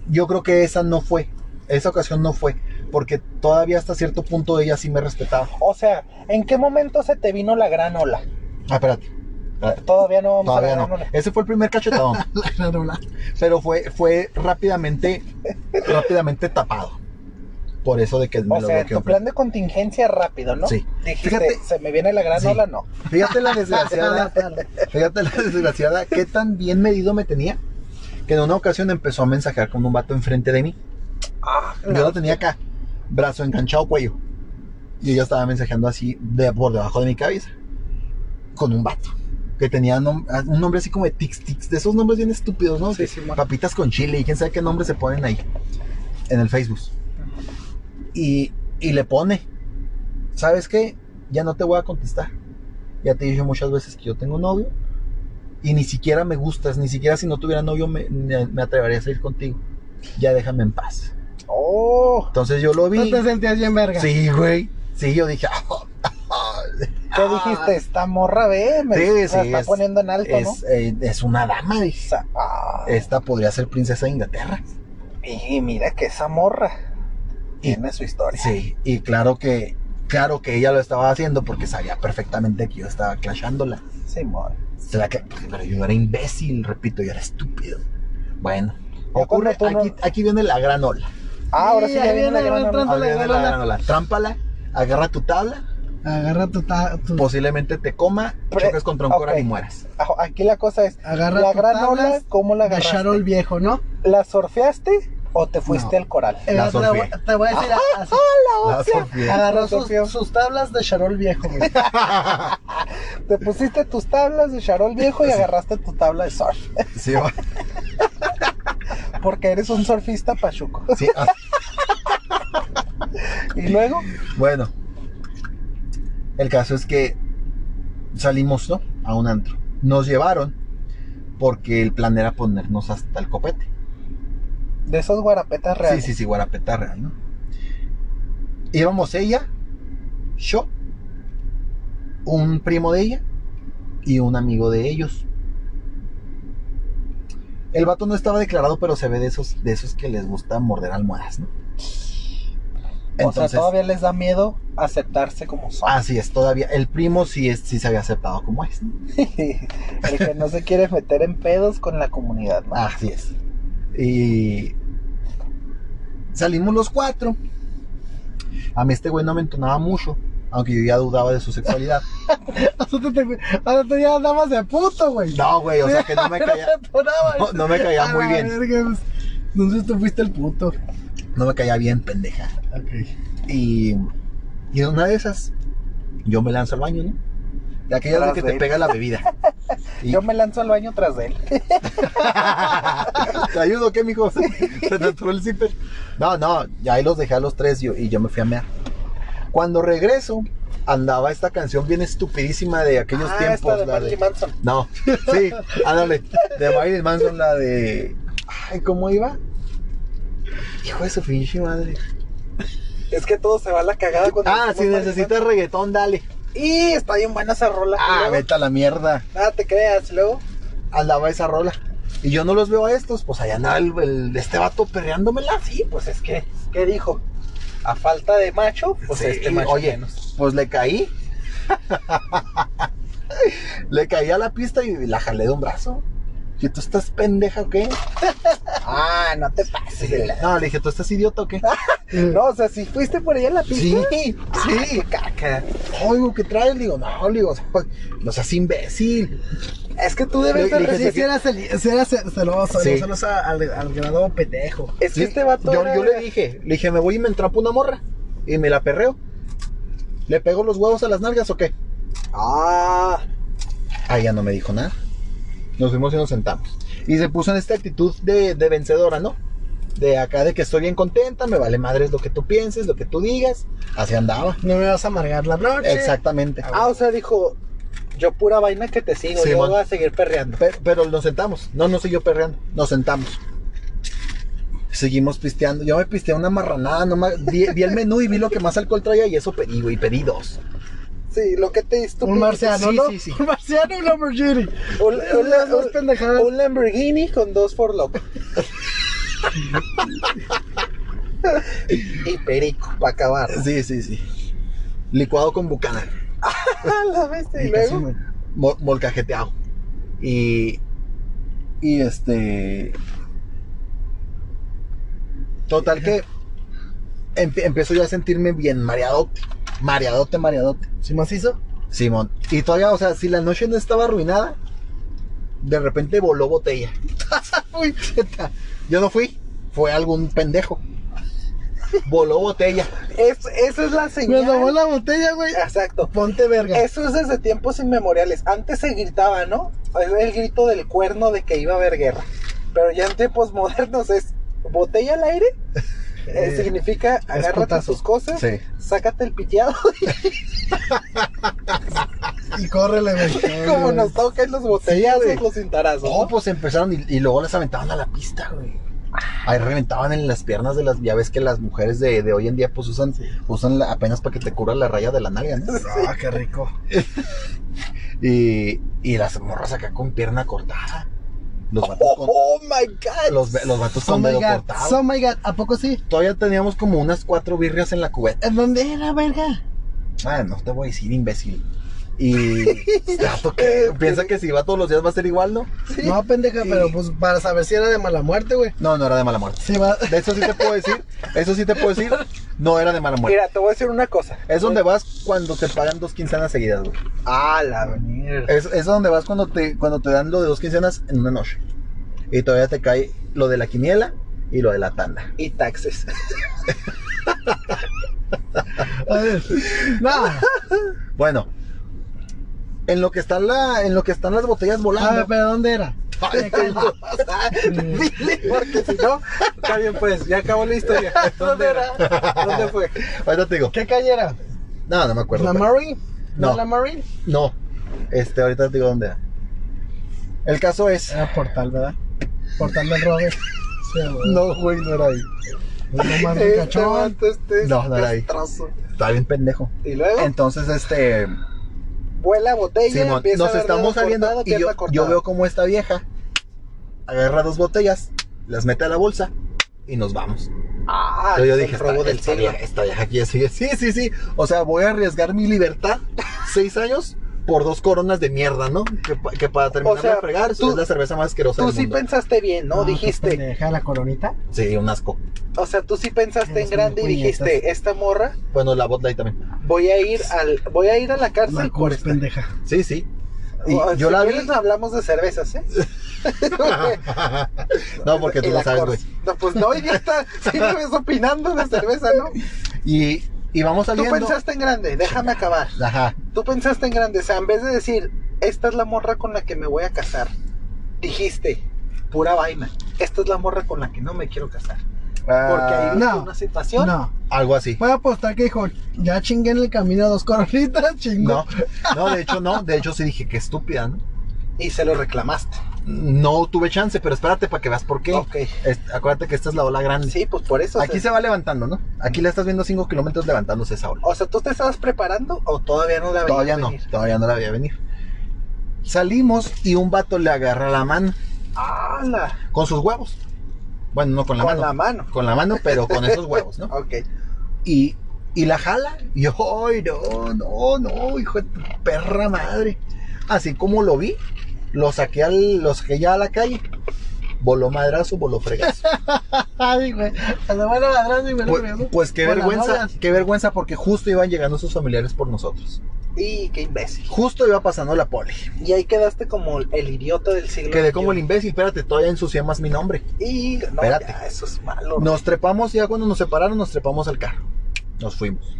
yo creo que esa no fue. Esa ocasión no fue. Porque todavía hasta cierto punto ella sí me respetaba. O sea, ¿en qué momento se te vino la gran ola? Ah, espérate. Todavía no vamos Todavía no. Ese fue el primer cachetadón. *laughs* Pero fue, fue rápidamente, rápidamente tapado por eso de que me o sea, tu plan de contingencia rápido, ¿no? Sí. Dijiste, fíjate, se me viene la gran ola, no. Fíjate la *laughs* desgraciada, fíjate la desgraciada, qué tan bien medido me tenía, que en una ocasión empezó a mensajear con un vato enfrente de mí. Ah, Yo lo tenía acá, brazo enganchado, cuello. Y ella estaba mensajeando así de, por debajo de mi cabeza, con un vato. Que tenía un nombre así como de Tix Tix, de esos nombres bien estúpidos, ¿no? Sí, sí, Papitas con chile y quién sabe qué nombre se ponen ahí en el Facebook y, le pone, ¿sabes qué? Ya no te voy a contestar. Ya te dije muchas veces que yo tengo novio y ni siquiera me gustas, ni siquiera si no tuviera novio me, me, atrevería a salir contigo. Ya déjame en paz. Oh. Entonces yo lo vi. ¿No te sentías bien verga? Sí, güey. Sí, yo dije, *laughs* ¿Qué dijiste? Esta morra, ve, me Sí, sí, está es- poniendo en alto, ¿no? Es, eh, es una dama, dije. Ah, Esta podría ser princesa de Inglaterra. y mira que esa morra tiene su historia. Sí, y claro que, claro que ella lo estaba haciendo porque sabía perfectamente que yo estaba clashándola. Cla- pues, pero yo era imbécil, repito, yo era estúpido. Bueno, ocurre, no- aquí, aquí viene la gran ola. Ah, ahora sí, Sí, ya viene la viene gran la ola. gran. Trámpala, agarra tu tabla, Agarra tu, ta- tu- posiblemente te coma, Pre- choques contra un coral ok. y mueras. Ah, Aquí la cosa es, agarra la tu gran tablas ola, ¿cómo la agarraste? Charol viejo, ¿no? ¿La surfeaste o te fuiste No. al coral? Eh, La te, voy, surfeé. te voy a decir así. La surfeé. Agarró La sus, sus tablas de Charol viejo, güey. *laughs* Te pusiste tus tablas de charol viejo y agarraste tu tabla de surf. Sí, va. *laughs* Porque eres un surfista pachuco. Sí, ah, *laughs* Y luego, Bueno, el caso es que salimos ¿no? a un antro. Nos llevaron porque el plan era ponernos hasta el copete. de esos guarapetas Sí, reales. sí, sí, guarapeta real, ¿no? Íbamos ella, yo, un primo de ella y un amigo de ellos. El vato no estaba declarado, pero se ve de esos, de esos que les gusta morder almohadas, ¿no? O sea, todavía les da miedo aceptarse como son. Así es, todavía. El primo sí, es, sí se había aceptado como es. ¿no? *laughs* El que no se quiere meter en pedos con la comunidad, ¿no? Así es. Y salimos los cuatro. A mí este güey no me entonaba mucho, aunque yo ya dudaba de su sexualidad. *laughs* Hasta tú ya andabas de puto, güey. No, güey, o sea que no me *laughs* caía, no, no me caía muy bien. verga, pues. Entonces tú fuiste el puto. No me caía bien, pendeja. Y, y en una de esas, yo me lanzo al baño, ¿no? De aquellas de que de te él. pega la bebida. *laughs* Y- Yo me lanzo al baño tras de él. *laughs* ¿Te ayudo qué, mijo? *laughs* Se te atoró el zipper. No, no, ya ahí los dejé a los tres y, y yo me fui a mear. Cuando regreso, andaba esta canción bien estupidísima de aquellos ah, tiempos. esta de la Marilyn Manson. No, sí, ándale. De Marilyn Manson, la de. Ay, ¿cómo iba? Hijo de su pinche madre. Es que todo se va a la cagada cuando Ah, si necesitas reggaetón, dale. Y está bien buena esa rola. Ah, luego, vete a la mierda. Nada te creas, luego. Andaba esa rola. Y yo no los veo a estos, pues allá andaba el, el- este vato perreándomela. Sí, pues es que, ¿qué dijo? A falta de macho, pues Sí, este macho oye, menos. pues le caí. *laughs* le caí a la pista y la jalé de un brazo. ¿Y tú estás pendeja o qué? *laughs* Ah, no te pases. de la- No, le dije, ¿tú estás idiota o qué? *laughs* No, o sea, si fuiste por allá en la Sí, pista. sí. *laughs* Caca. Oigo, ¿qué traes? Le digo, no, le digo, o sea, pues, no seas imbécil. Es que tú debes de Sí, sí sí eras el- celoso, Sí. celoso al, al grado pendejo. Es que Sí, este vato yo, era- yo le dije, le dije, me voy y me entrapo una morra. Y me la perreo. ¿Le pego los huevos a las nalgas o qué? Ah, Ah, ya no me dijo nada. Nos fuimos y nos sentamos. Y se puso en esta actitud de, de vencedora, ¿no? De acá de que estoy bien contenta, me vale madres lo que tú pienses, lo que tú digas. Así andaba. No me vas a amargar la noche. Exactamente. ah, o sea, dijo, yo pura vaina que te sigo, Sí, yo man. voy a seguir perreando. Pero, pero nos sentamos. No, no siguió perreando. Nos sentamos. Seguimos pisteando. Yo me pisteé una marranada. No me- vi, vi el menú y vi lo que más alcohol traía y eso pedí, güey. Pedí dos. Sí, lo que te diste Un marciano, Sí, ¿no? sí, sí. Un marciano, un Lamborghini. Un, un- un- Lamborghini con dos for loco. *laughs* y perico, para acabar. Sí, sí, sí. Licuado con bucana. *laughs* la bestia, y Y luego. molcajeteado. Y. Y este. Total que. empiezo ya a sentirme bien mareadote. Mareadote, mareadote. ¿Sí macizo? Simón. Y todavía, o sea, si la noche no estaba arruinada, de repente voló botella. *laughs* Yo no fui, fue algún pendejo. Voló botella. Es, esa es la Me tomó señal. la botella, güey. Exacto. Ponte verga. Eso es desde tiempos inmemoriales. Antes se gritaba, ¿no? Es el grito del cuerno de que iba a haber guerra. Pero ya en tiempos modernos es botella al aire. Eh, Eh, significa agárrate tus cosas, Sí. sácate el piteado. *laughs* Y córrele, güey. *laughs* como nos tocan los botellazos, los cintarazos. No, ¿no? pues empezaron y, y luego las aventaban a la pista, güey. Ahí reventaban en las piernas de las. Ya ves que las mujeres de, de hoy en día, pues usan, usan la- apenas para que te cubra la raya de la nalga, ¿no? *laughs* Ah, qué rico. Y, y las morras acá con pierna cortada. Los vatos Oh, con. oh my god. Los, los vatos Oh con my dedo god. cortado. Oh my god. ¿A poco sí? Todavía teníamos como unas cuatro birrias en la cubeta. ¿En dónde era, verga? Ah, no te voy a decir imbécil. Y. *laughs* Vato que piensa que si va todos los días va a ser igual, ¿no? No, pendeja, Sí. pero pues para saber si era de mala muerte, güey. No, no era de mala muerte. Sí, va. De eso sí te puedo decir. Eso sí te puedo decir. No era de mala muerte. Mira, te voy a decir una cosa. Es donde vas cuando te pagan dos quincenas seguidas, güey. Ah, la mierda. Es, es donde vas cuando te, cuando te dan lo de dos quincenas en una noche. Y todavía te cae lo de la quiniela y lo de la tanda. Y taxes. *laughs* A ver. No. Bueno. En lo que están la, en lo que están las botellas A volando. ver, pero ¿dónde era? Ay. *laughs* Dile, porque si no, está bien, pues, ya acabó la historia. *laughs* ¿Dónde era? ¿Dónde fue? Ahorita te digo. ¿Qué calle era? No, no me acuerdo. ¿La pero- Marine? No. ¿La Marine? No. Este, ahorita te digo dónde era. El caso es. Era Portal, ¿verdad? Portal del Rogue. Sí. No, güey, no era ahí. No Este este No, no era ahí. Estaba bien pendejo. Y luego, Entonces, este. Vuela botella, Simón, empieza nos a estamos saliendo y yo, yo veo como esta vieja agarra dos botellas, las mete a la bolsa y nos vamos. Ah, Yo, yo dije, esta, robo del esta vieja, esta vieja aquí sigue. Sí, sí, sí. O sea, voy a arriesgar mi libertad, *laughs* seis años, por dos coronas de mierda, ¿no? Que, pa- que para terminar O sea, de fregar tú- es la cerveza más asquerosa Tú del sí mundo. pensaste bien, ¿no? qué dijiste, pendeja, la coronita. Sí, un asco. o sea, tú sí pensaste en grande y puñetas. dijiste, esta morra, Bueno, la Bot Light también. voy a ir al, voy a ir a la cárcel La por esta. pendeja. Sí, sí. Y O, yo si la vi. quieres, hablamos de cervezas, ¿eh? *laughs* no, porque tú la sabes, güey. No, pues no, idiota. Sí me ves opinando de cerveza, ¿no? Y, y vamos Tú saliendo. pensaste en grande, déjame acabar. Ajá. Tú pensaste en grande, o sea, en vez de decir, esta es la morra con la que me voy a casar, dijiste, pura vaina, esta es la morra con la que no me quiero casar. Porque ahí Ah, viste no, una situación. No. algo así. Voy a apostar que dijo, ya chingué en el camino dos coronitas, *laughs* chingo. No, no, de hecho no, de hecho sí dije que estúpida, ¿no? Y se lo reclamaste. No tuve chance, pero espérate para que veas por qué. Ok. Es- acuérdate que esta es la ola grande. Sí, pues por eso. Aquí se va levantando, ¿no? Aquí la estás viendo 5 kilómetros levantándose esa ola. O sea, ¿tú te estabas preparando o todavía no la Todavía no, venir? todavía no la veía venir. Salimos y un vato le agarra la mano ¡Hala! con sus huevos. Bueno, no con la Con mano. la mano. Con la mano, pero con esos *laughs* huevos, ¿no? Ok. Y, y la jala. Y yo, ay, no, no, no, hijo de perra madre. Así como lo vi, lo saqué, al, lo saqué ya a la calle. Voló madrazo, voló fregazo. *laughs* Ay, güey. A la atrás y me lo Pues, pues qué vergüenza, qué vergüenza porque justo iban llegando sus familiares por nosotros. Y qué imbécil. Justo iba pasando la poli. Y ahí quedaste como el idiota del siglo Quedé como el imbécil, espérate, todavía ensucié más mi nombre. Y no, Espérate. ya, eso es malo. Nos trepamos, ya cuando nos separaron, nos trepamos al carro. Nos fuimos.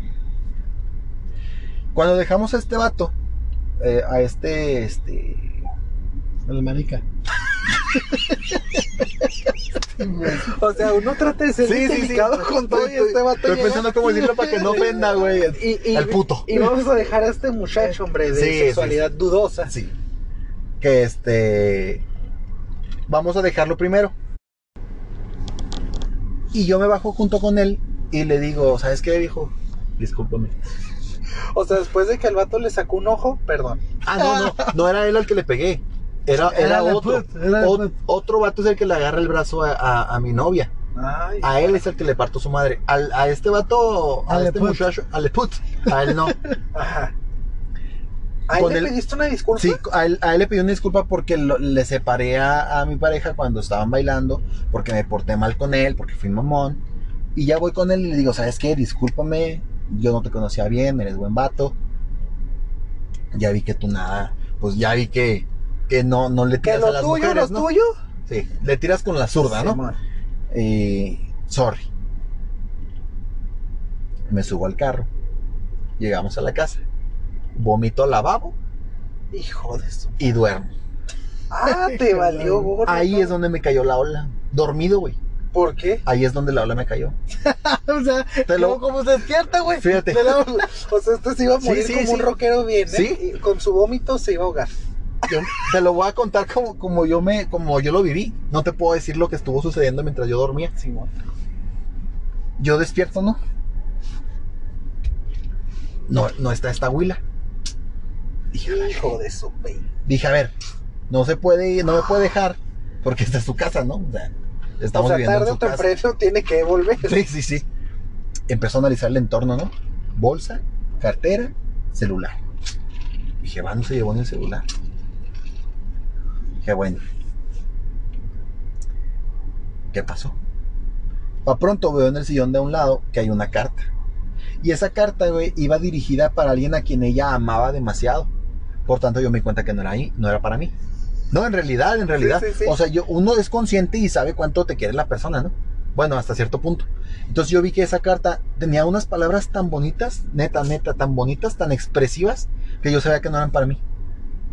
Cuando dejamos a este vato, eh, a este, este, El marica. O sea, uno trata de ser Sí, sí, sí. delicado con todo y este vato Estoy pensando cómo decirlo para que no ofenda, güey. El, y, y- el puto. Y vamos a dejar a este muchacho, hombre, de Sí, sexualidad dudosa. Sí. Que este. Vamos a dejarlo primero. Y yo me bajo junto con él y le digo, ¿sabes qué, viejo? Discúlpame. O sea, después de que el vato le sacó un ojo, perdón. Ah, no, no, no era él al que le pegué. Era, Era otro. put, era otro vato es el que le agarra el brazo a, a- a mi novia. Ay, A él es el que le parto su madre. Al- a este vato, a este put. muchacho, a le put. A él no. *laughs* ajá. ¿A él Con le el- pediste una disculpa? Sí, a él, a él le pedí una disculpa porque lo- le separé a, a mi pareja cuando estaban bailando, porque me porté mal con él, porque fui mamón. Y ya voy con él y le digo, ¿sabes qué? Discúlpame, yo no te conocía bien, eres buen vato. Ya vi que tú nada, pues ya vi que, que no, no le Que tiras a lo las tuyo, mujeres, lo ¿no? tuyo. Sí, le tiras con la zurda, ¿no? Y sorry. Me subo al carro. Llegamos a la casa. Vomito al lavabo Hijo de su. y duermo. Ah, te *laughs* valió gorro. Ahí es donde me cayó la ola. Dormido, güey. ¿Por qué? Ahí es donde la ola me cayó. *laughs* o sea, Te lo- ¿cómo, cómo se despierta, güey? Fíjate. La- O sea, este se iba a Sí, morir sí, como sí. un rockero bien, ¿eh? Sí. Y con su vómito se iba a ahogar. Te lo voy a contar como, como, yo me, como yo lo viví. No te puedo decir lo que estuvo sucediendo mientras yo dormía. Yo despierto, ¿no? No, no está esta huila. Dije, hijo de su Dije, a ver, no se puede, no me puede dejar porque esta es su casa, ¿no? O sea, estamos o sea, tarde o temprano tiene que volver. Sí, sí, sí. Empezó a analizar el entorno, ¿no? Bolsa, cartera, celular. Dije, va, no se llevó ni el celular. Dije, bueno. ¿Qué pasó? Pa' pronto veo en el sillón de un lado que hay una carta. Y esa carta, güey, iba dirigida para alguien a quien ella amaba demasiado. Por tanto, yo me di cuenta que no era ahí, no era para mí. No, en realidad, en realidad. O sea, yo, uno es consciente y sabe cuánto te quiere la persona, ¿no? Bueno, hasta cierto punto. Entonces yo vi que esa carta tenía unas palabras tan bonitas, neta, neta, tan bonitas, tan expresivas, que yo sabía que no eran para mí.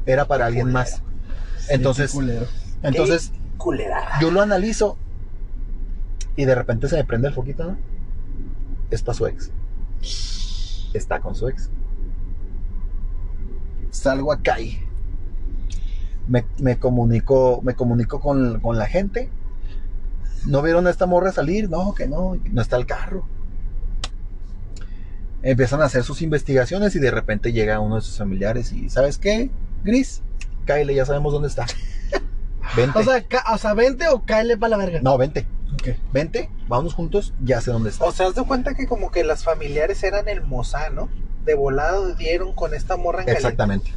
Era para alguien más. Entonces, entonces yo lo analizo y de repente se me prende el foquito, ¿no? Es para su ex está con su ex. Salgo acá y me, me comunico, me comunico con, con, la gente. ¿No vieron a esta morra salir? No, que no, no está el carro. Empiezan a hacer sus investigaciones y de repente llega uno de sus familiares y ¿sabes qué? Gris, Kyle, ya sabemos dónde está. *laughs* Vente. O sea, o sea, vente o Kyle para la verga. No, vente. Vente, vamos juntos, ya sé dónde está. O sea, has de cuenta que como que las familiares eran el moza, ¿no? De volado dieron con esta morra en Exactamente.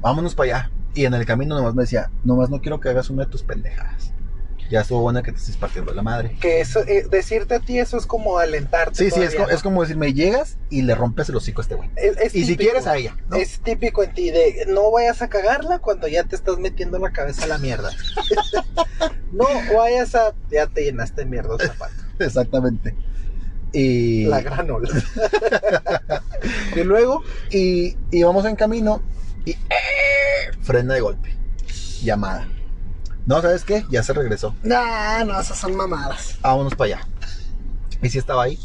Vámonos para allá. Y en el camino nomás me decía, nomás no quiero que hagas una de tus pendejadas ya estuvo buena que te estés partiendo la madre. Que eso, eh, decirte a ti eso es como alentarte. Sí, sí, es, como decirme, llegas y le rompes el hocico a este güey. y si quieres a ella. Es típico en ti de no vayas a cagarla cuando ya te estás metiendo la cabeza a la mierda. *laughs* no vayas a. Ya te llenaste mierda el zapato. *laughs* Exactamente. Y... La granola. *laughs* y luego, y, y vamos en camino y ¡eh! frena de golpe. Llamada. No, ¿sabes qué? Ya se regresó. No, no, esas son mamadas. Vámonos para allá. Y si estaba ahí.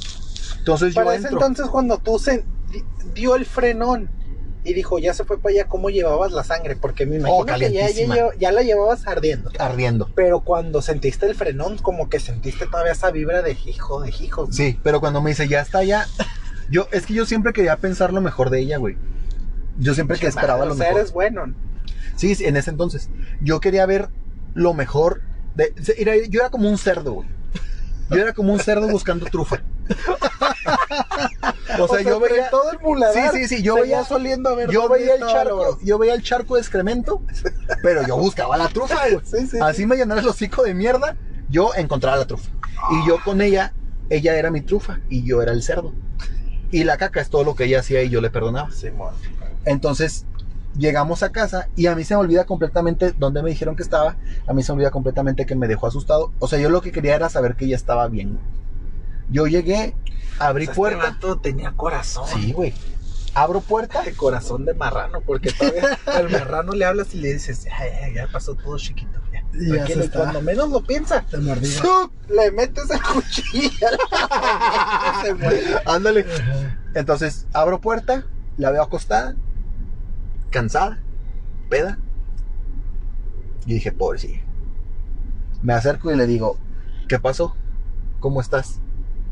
Entonces para ese entonces cuando tú se dio el frenón y dijo, ya se fue para allá, ¿cómo llevabas la sangre? Porque me imagino oh, que ya, la llevabas ardiendo. Ardiendo. Pero cuando sentiste el frenón, como que sentiste todavía esa vibra de hijo, de hijo. Sí, pero cuando me dice, ya está allá, yo, es que yo siempre quería pensar lo mejor de ella, güey. Yo siempre que esperaba lo mejor. eres bueno. Sí, sí, en ese entonces. Yo quería ver lo mejor. De, yo era como un cerdo, güey. Yo era como un cerdo buscando trufa. *laughs* o, sea, yo veía todo el muladar. Sí, sí, sí, yo veía soliendo a ver yo veía el charco, yo veía el charco de excremento, pero yo buscaba la trufa, güey. Así me llenara el hocico de mierda, yo encontraba la trufa. Y yo con ella, ella era mi trufa y yo era el cerdo. Y la caca es todo lo que ella hacía y yo le perdonaba. Entonces, llegamos a casa y a mí se me olvida completamente dónde me dijeron que estaba. A mí se me olvida completamente que me dejó asustado. O sea, yo lo que quería era saber que ella estaba bien. Yo llegué, abrí este puerta. Este tenía corazón. Sí, güey. Abro puerta. De corazón de marrano, porque todavía *laughs* al marrano le hablas y le dices, ya, ya, pasó todo chiquito. Ya. Y cuando menos lo piensa, *laughs* te le metes el cuchillo. *laughs* Ándale. Entonces, abro puerta, la veo acostada, cansada, peda. Y dije, pobrecilla. Me acerco y le digo, ¿qué pasó? ¿Cómo estás?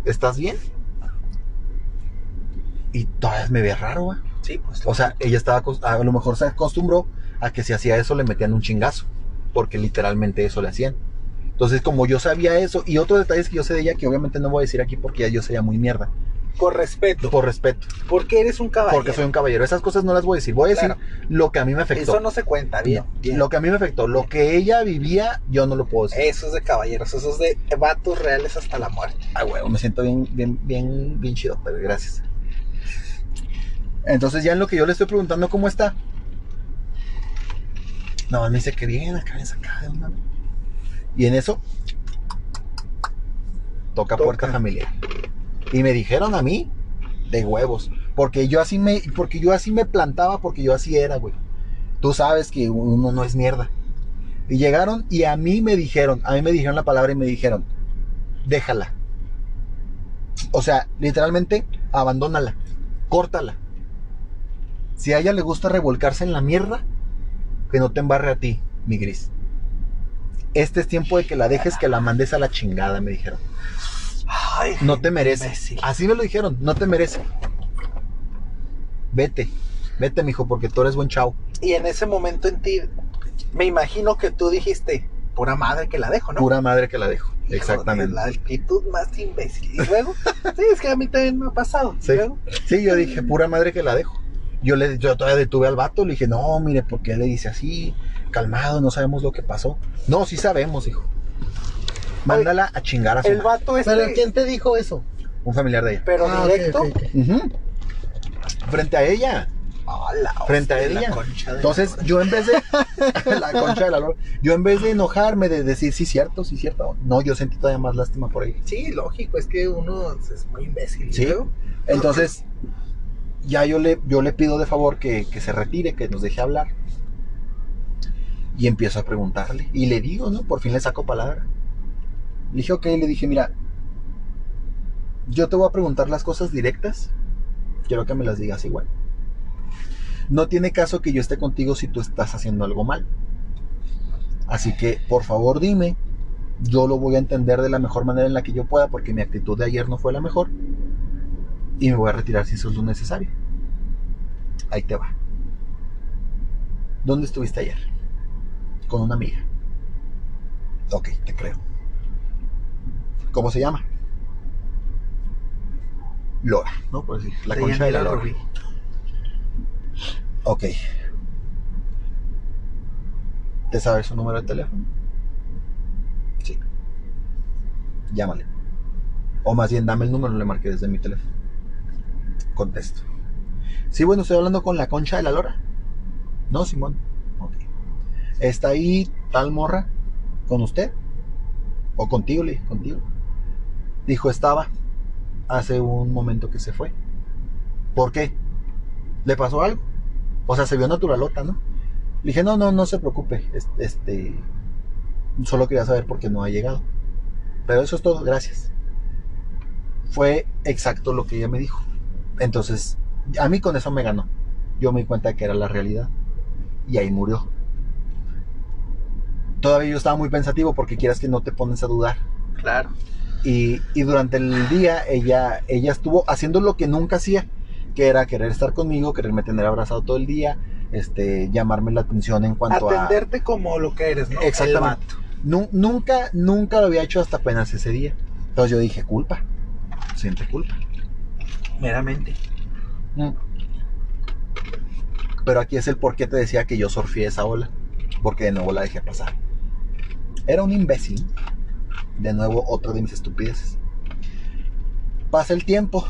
¿Estás bien? Y todavía me ve raro, güey. Sí, pues. O sea, ella estaba, a lo mejor se acostumbró a que si hacía eso le metían un chingazo. Porque literalmente eso le hacían. Entonces, como yo sabía eso, y otro detalle es que yo sé de ella que obviamente no voy a decir aquí porque ya yo sería muy mierda. Por respeto. Por respeto. Porque eres un caballero. Porque soy un caballero. Esas cosas no las voy a decir. Voy a decir lo que a mí me afectó. Eso no se cuenta, bien. Lo que a mí me afectó. Lo que ella vivía, yo no lo puedo decir. Eso es de caballeros. Eso es de vatos reales hasta la muerte. Ah, huevo. Me siento bien, bien, bien, bien chido. Pero gracias. Entonces, ya en lo que yo le estoy preguntando cómo está. No, me dice que bien, acá, acá, de Y en eso, toca, toca. puerta familiar. Y me dijeron a mí de huevos. Porque yo así me, porque yo así me plantaba, porque yo así era, güey. Tú sabes que uno no es mierda. Y llegaron y a mí me dijeron, a mí me dijeron la palabra y me dijeron, déjala. O sea, literalmente, abandónala, córtala. Si a ella le gusta revolcarse en la mierda, que no te embarre a ti, mi gris. Este es tiempo de que la dejes, que la mandes a la chingada, me dijeron. Ay, No te merece. imbécil. Así me lo dijeron, no te merece. Vete, vete, mijo, porque tú eres buen chavo. Y en ese momento en ti, me imagino que tú dijiste, pura madre que la dejo, ¿no? Pura madre que la dejo. Hijo, Exactamente. La actitud más imbécil. Y luego, sí, es que a mí también me ha pasado. Sí. Luego, Sí, yo dije, pura madre que la dejo. Yo, le, yo todavía detuve al vato, le dije, no, mire, ¿por qué le dice así? Calmado, no sabemos lo que pasó. No, sí sabemos, hijo. Mándala a chingar a su el madre. vato este, ¿Pero quién te dijo eso? Un familiar de ella. pero Ah, ok, directo. ok, ok. Ujú. Frente a ella. Ah, la Frente a hostia, la ella. concha de- Entonces, yo en vez de. *laughs* la concha de la lora. Yo en vez de enojarme, de decir, sí, cierto, sí, cierto. No, yo sentí todavía más lástima por ella. Sí, lógico, es que uno es muy imbécil. ¿Y Sí. Entonces, ya yo le, yo le pido de favor que, que se retire, que nos deje hablar. Y empiezo a preguntarle. Y le digo, ¿no? Por fin le saco palabra. Le dije, ok, le dije, mira, yo te voy a preguntar las cosas directas. Quiero que me las digas igual. No tiene caso que yo esté contigo si tú estás haciendo algo mal. Así que, por favor, dime. Yo lo voy a entender de la mejor manera en la que yo pueda, porque mi actitud de ayer no fue la mejor y me voy a retirar si eso es lo necesario. Ahí te va. ¿Dónde estuviste ayer? Con una amiga. Ok, te creo. ¿Cómo se llama? Lora, ¿no? Por decir, la Se concha de la Lora. Rubí. Ok. ¿Te sabes su número de teléfono? Sí. Llámale. O más bien, dame el número, le marqué desde mi teléfono. Contesto. Sí, bueno, estoy hablando con la concha de la lora. No, Simón. Ok. ¿Está ahí tal morra con usted? ¿O contigo? Le contigo. Dijo, estaba hace un momento que se fue. ¿Por qué? ¿Le pasó algo? O sea, se vio naturalota, ¿no? Le dije, no, no, no se preocupe. es- Este, solo quería saber por qué no ha llegado. Pero eso es todo, gracias. Fue exacto lo que ella me dijo. Entonces, a mí con eso me ganó. Yo me di cuenta que era la realidad. Y ahí murió. Todavía yo estaba muy pensativo porque quieras que no te pones a dudar. Claro. Y, y durante el día ella, ella estuvo haciendo lo que nunca hacía, que era querer estar conmigo, quererme tener abrazado todo el día, este, llamarme la atención en cuanto Atenderte como lo que eres, ¿no? Exactamente. A... Nunca, nunca lo había hecho hasta apenas ese día. Entonces yo dije, culpa, siente culpa. Meramente. Mm. Pero aquí es el por qué te decía que yo surfé esa ola, porque de nuevo la dejé pasar. Era un imbécil. De nuevo, otra de mis estupideces. Pasa el tiempo.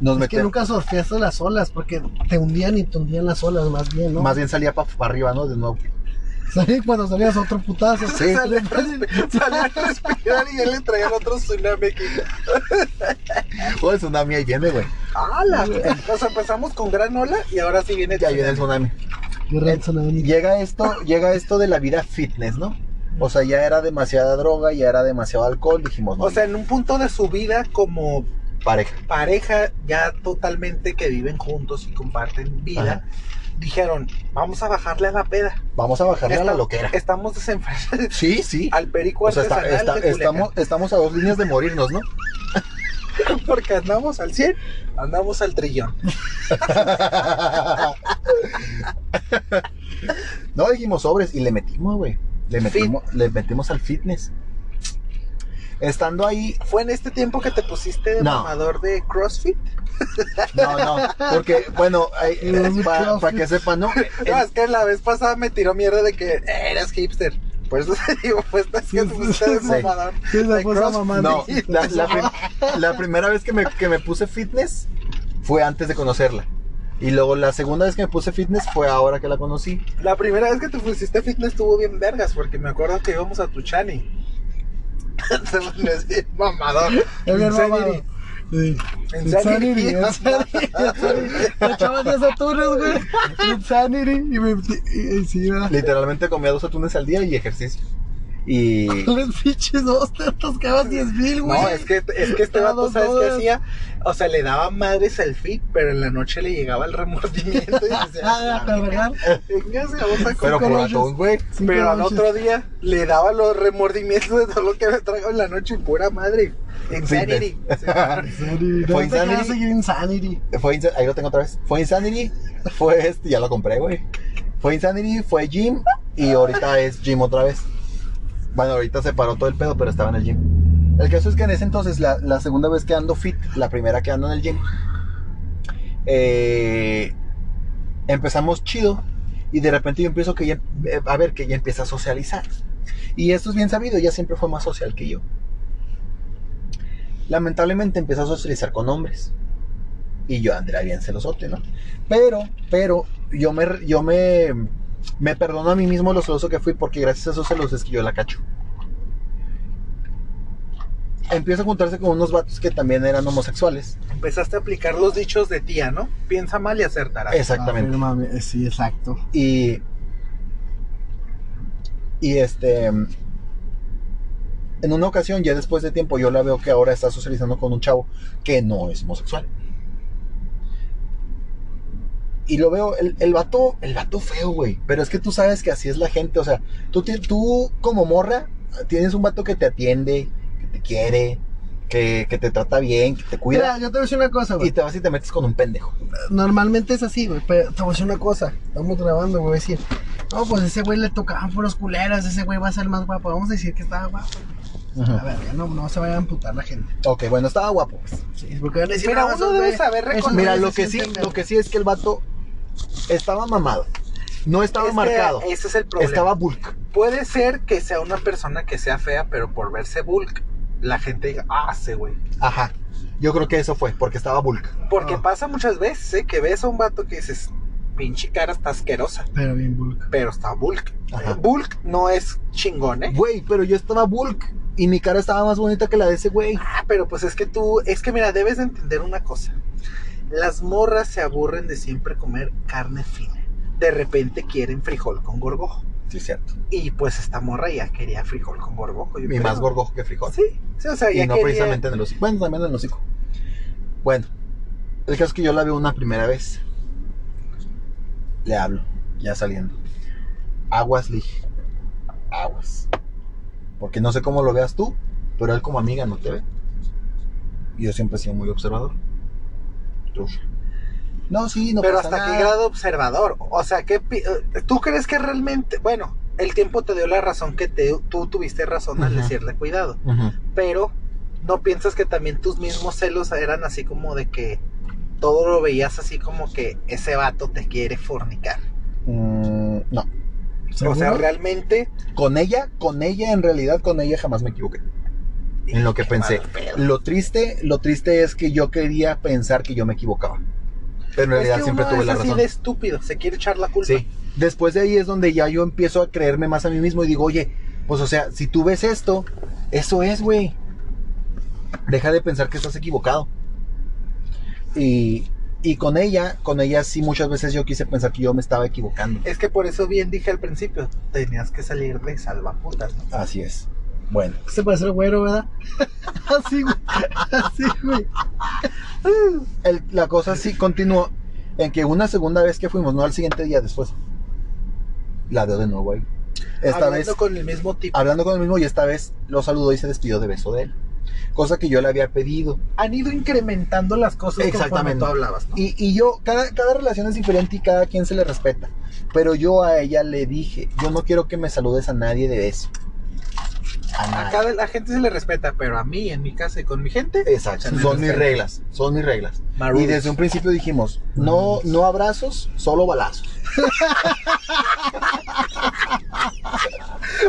Nos Es que nunca surfeaste las olas, porque te hundían y te hundían las olas, más bien, ¿no? Más bien salía para arriba, ¿no? De nuevo. *laughs* Salí cuando salías otro putazo. Sí. Salió a respi- salió a respirar y él le traía otro tsunami aquí. *laughs* Oh, el tsunami ahí viene, güey. ¡Hala! Nos empezamos con gran ola y ahora sí viene Ya viene el tsunami. Llega esto, llega esto de la vida fitness, ¿no? O sea, ya era demasiada droga, ya era demasiado alcohol, dijimos, no, O sea, en un punto de su vida como pareja. pareja ya totalmente que viven juntos y comparten vida, Ajá. dijeron, vamos a bajarle a la peda. Vamos a bajarle a la loquera. Estamos desenfrenados Sí, sí. al perico O sea, está- de estamos, estamos a dos líneas de morirnos, ¿no? *laughs* Porque andamos al 100, andamos al trillón. *laughs* no, dijimos sobres y le metimos, güey. Le metimos, le metimos al fitness. Estando ahí, ¿Fue en este tiempo que te pusiste de No. mamador de CrossFit? no, no, porque, bueno, para CrossFit. que sepan, ¿no? *laughs* No, es que la vez pasada me tiró mierda de que "Eh, eres hipster. Por eso te digo, pues es que te pusiste de Sí. mamador. Sí, de. No, *laughs* la, la prim- la primera vez que me, que me puse fitness fue antes de conocerla. Y luego la segunda vez que me puse fitness fue ahora que la conocí. La primera vez que te pusiste fitness estuvo bien vergas, porque me acuerdo que íbamos a Tuchani. *laughs* Pones bien mamador. Es bien Insanity. mamado. Sí. Insanity. Insanity, Insanity. Me echaba 10 atunes, güey. *laughs* Insanity. Y me. Y, y sí, va. Literalmente comía dos atunes al día y ejercicio. Y. *laughs* Los pinches dos te atascabas 10 mil, güey. No, es que, es que este vato, ¿sabes qué hacía? O sea, le daba madres al fit, pero en la noche le llegaba el remordimiento y *laughs* decía, Ah, ¿te verdad? "Véngase, vamos a Pero por güey. Pero al otro día le daba los remordimientos de todo lo que me tragado en la noche y pura madre. Insanity. *laughs* Insanity. Fue Insanity. seguir Insanity. Fue Insa- ahí lo tengo otra vez. Fue Insanity, fue este, ya lo compré, güey. Fue Insanity, fue Gym y ahorita es Gym otra vez. Bueno, ahorita se paró todo el pedo, pero estaba en el gym. El caso es que en ese entonces, la, segunda vez que ando fit, la primera que ando en el gym, eh, empezamos chido y de repente yo empiezo que ya, eh, a ver que ella empieza a socializar. Y esto es bien sabido, ella siempre fue más social que yo. Lamentablemente empieza a socializar con hombres. Y yo andré bien celosote, ¿no? Pero, pero, yo me, yo me, me perdono a mí mismo lo celoso que fui porque gracias a esos celos es que yo la cacho. Empieza a juntarse con unos vatos que también eran homosexuales. Empezaste a aplicar los dichos de tía, ¿no? Piensa mal y acertarás. Exactamente. Afírmame. Eh, Sí, exacto. Y. Y este. En una ocasión, ya después de tiempo, yo la veo que ahora está socializando con un chavo que no es homosexual. Y lo veo, el, el vato, el vato feo, güey. Pero es que tú sabes que así es la gente. O sea, tú, tú como morra, tienes un vato que te atiende, que te quiere, que, que te trata bien, que te cuida. Mira, yo te voy a decir una cosa, Y güey. te vas y te metes con un pendejo. Normalmente es así, güey. Pero te voy a decir una cosa. Estamos grabando, güey. Voy a decir, no, pues ese güey le tocaban puros culeros. Ese güey va a ser más guapo. Vamos a decir que estaba guapo. A ver, ya no, no se vaya a amputar la gente. Ok, bueno, estaba guapo. pues. Sí, porque van a decir, Mira, "No, uno debe saber reconocer- Mira, lo que sí, lo que sí es que el vato estaba mamado. No estaba Es que marcado. ese es el problema. Estaba bulk. Puede ser que sea una persona que sea fea, pero por verse bulk, la gente diga, ah, ese güey. Ajá. Yo creo que eso fue, porque estaba bulk. Porque Ah. pasa muchas veces, ¿eh? Que ves a un vato que dices, pinche cara está asquerosa, Pero bien bulk. pero está bulk. Ajá. Bulk no es chingón, ¿eh? Güey, pero yo estaba bulk. Y mi cara estaba más bonita que la de ese güey. Ah, pero pues es que tú, es que mira, debes de entender una cosa. Las morras se aburren de siempre comer carne fina. De repente quieren frijol con gorgojo. Sí, cierto. Y pues esta morra ya quería frijol con gorgojo. Y más gorgojo que frijol. Sí, sí, o sea, y ya no quería- precisamente en el hocico. Bueno, también en el hocico. Bueno, el caso es que yo la veo una primera vez. Le hablo, ya saliendo. Aguas, le. Aguas. Porque no sé cómo lo veas tú, pero él como amiga no te ve. Y yo siempre he sido muy observador. Trucha. No, sí, no pero pasa hasta nada. qué grado observador. O sea, ¿qué pi- eh, ¿tú crees que realmente, bueno, el tiempo te dio la razón que te, tú tuviste razón al decirle cuidado, pero no piensas que también tus mismos celos eran así como de que todo lo veías así como que ese vato te quiere fornicar. Mm, no. O sea, realmente Con ella, con ella, en realidad, con ella jamás me equivoqué. En lo que pensé. Lo triste, lo triste es que yo quería pensar que yo me equivocaba. Pero en realidad que siempre tuve es la así razón. de estúpido, se quiere echar la culpa. Sí. Después de ahí es donde ya yo empiezo a creerme más a mí mismo y digo, oye, pues o sea, si tú ves esto, eso es, güey. Deja de pensar que estás equivocado. Y, y con ella, con ella sí muchas veces yo quise pensar que yo me estaba equivocando. Es que por eso bien dije al principio, tenías que salir de salvaputas, ¿no? Así es. Bueno, Se puede ser güero, ¿verdad? *laughs* Así, güey. Así, güey. el- la cosa sí continuó en que una segunda vez que fuimos, no al siguiente día después, la veo de nuevo ahí. Esta Hablando vez con el mismo tipo. hablando con el mismo y esta vez lo saludó y se despidió de beso de él. Cosa que yo le había pedido. Han ido incrementando las cosas Exactamente. tú hablabas, ¿no? Y, y yo, cada, cada relación es diferente y cada quien se le respeta. Pero yo a ella le dije, yo no quiero que me saludes a nadie de beso. A A nadie. cada la gente se le respeta, pero a mí, en mi casa y con mi gente, Exacto, son mis reglas, son mis reglas. Y desde un principio dijimos, no, no abrazos, solo balazos. *laughs*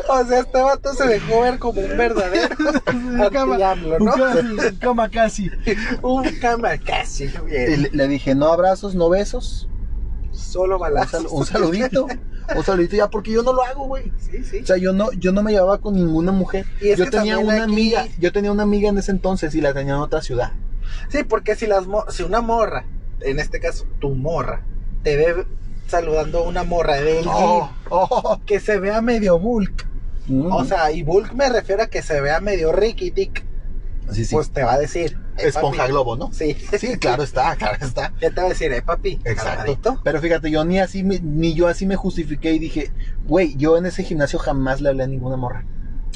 O sea, este vato se dejó ver como un verdadero *laughs* Cama, un ¿no? casi, *laughs* un cama casi. Un cama casi, le dije, no abrazos, no besos, Solo un, balazos. sal- un saludito, *laughs* un saludito ya, porque yo no lo hago, güey. Sí, sí. O sea, yo no, yo no me llevaba con ninguna mujer. Y Yo tenía una aquí- amiga, yo tenía una amiga en ese entonces y la tenía en otra ciudad. Sí, porque si las si una morra, en este caso tu morra, te ve saludando a una morra de él Oh, oh, que se vea medio bulk, Mm. O sea, y bulk me refiero a que se vea medio riquitic. Sí, sí. Pues te va a decir. "Eh, Esponja papi". globo, ¿no? Sí. Sí, claro está, claro está. *laughs* Ya te va a decir, eh, papi. Exacto. Pero fíjate, yo ni así, me- ni yo así me justifiqué y dije, güey, yo en ese gimnasio jamás le hablé a ninguna morra.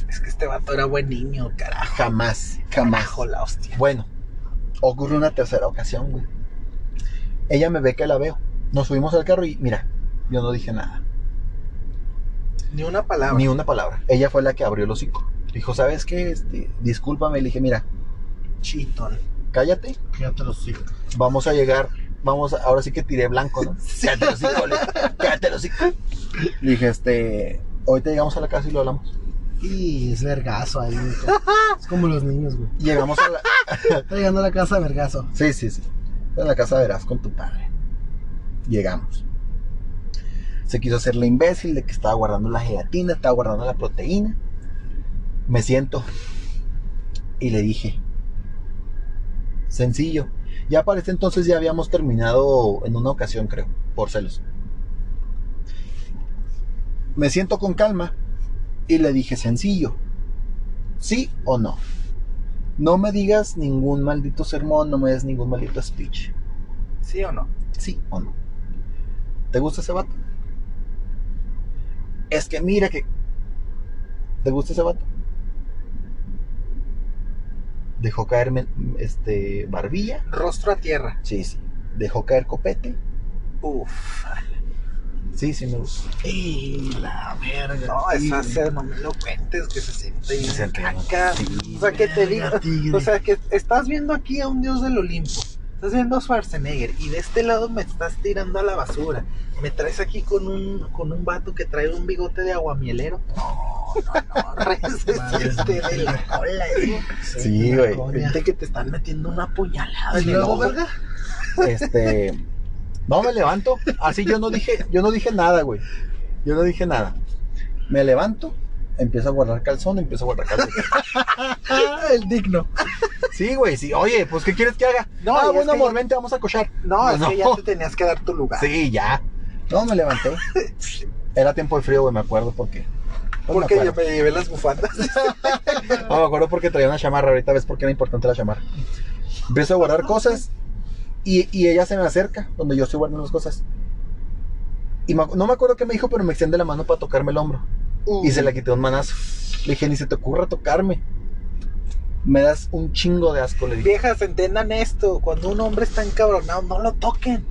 Es que este vato era buen niño, carajo. Jamás, jamás. Carajo, la hostia. Bueno, ocurre una tercera ocasión, güey. Ella me ve que la veo. Nos subimos al carro y mira, yo no dije nada. Ni una palabra. Ni una palabra. Ella fue la que abrió el hocico. Dijo, ¿sabes qué? Este, discúlpame. Le dije, mira, chitón. cállate. Fíjate los hijos. Vamos a llegar. Vamos, a- ahora sí que tiré blanco, ¿no? Cállate hocico, le- cállate el hocico. Le dije, este, ahorita llegamos a la casa y lo hablamos. Y es vergazo ahí. hijo. Es como los niños, güey. Llegamos a la... Está llegando a la casa vergazo. Sí, sí, sí. En la casa verás con tu padre. Llegamos. Se quiso hacer la imbécil de que estaba guardando la gelatina, estaba guardando la proteína. Me siento y le dije, sencillo. Ya para este entonces ya habíamos terminado en una ocasión, creo, por celos. Me siento con calma y le dije, sencillo, ¿sí o no? No me digas ningún maldito sermón, no me des ningún maldito speech. ¿Sí o no? ¿Sí o no? ¿Te gusta ese vato? Es que mira que... ¿Te gusta ese vato? Dejó caerme este barbilla. Rostro a tierra. Sí, sí. Dejó caer copete. Uf. Sí, sí me gusta. Y la verga. No, Y- esa se no me lo cuentes, que se siente bien Se caca. Sí. O sea, que te tigre. o sea, que estás viendo aquí a un dios del Olimpo. Estás viendo a Schwarzenegger y de este lado me estás tirando a la basura. Me traes aquí con un con un vato que trae un bigote de aguamielero. No, no, no, este de la cola, hijo. Sí, güey. Gente que te están metiendo una puñalada ¿Y luego, verga? Este. No me levanto. Así yo no dije, yo no dije nada, güey. Yo no dije nada. Me levanto, empiezo a guardar calzón, empiezo a guardar calzón. *laughs* El digno. Sí, güey, sí. Oye, pues ¿qué quieres que haga? No, No, ah, bueno, amor, vente, vamos a cochar. No, es No. que ya te tenías que dar tu lugar. Sí, ya. No, me levanté. Era tiempo de frío, güey, me acuerdo porque. pues, Porque me yo acuerdo. me llevé las bufandas. *laughs* No, me acuerdo porque traía una chamarra. Ahorita ves por qué era importante la chamarra. Empiezo a guardar cosas y, y ella se me acerca donde yo estoy guardando las cosas. Y me no me acuerdo qué me dijo, pero me extiende la mano para tocarme el hombro. Y se la quité un manazo. Le dije, ni se te ocurra tocarme. Me das un chingo de asco, le dije. Viejas, entendan esto. Cuando un hombre está encabronado, no lo toquen.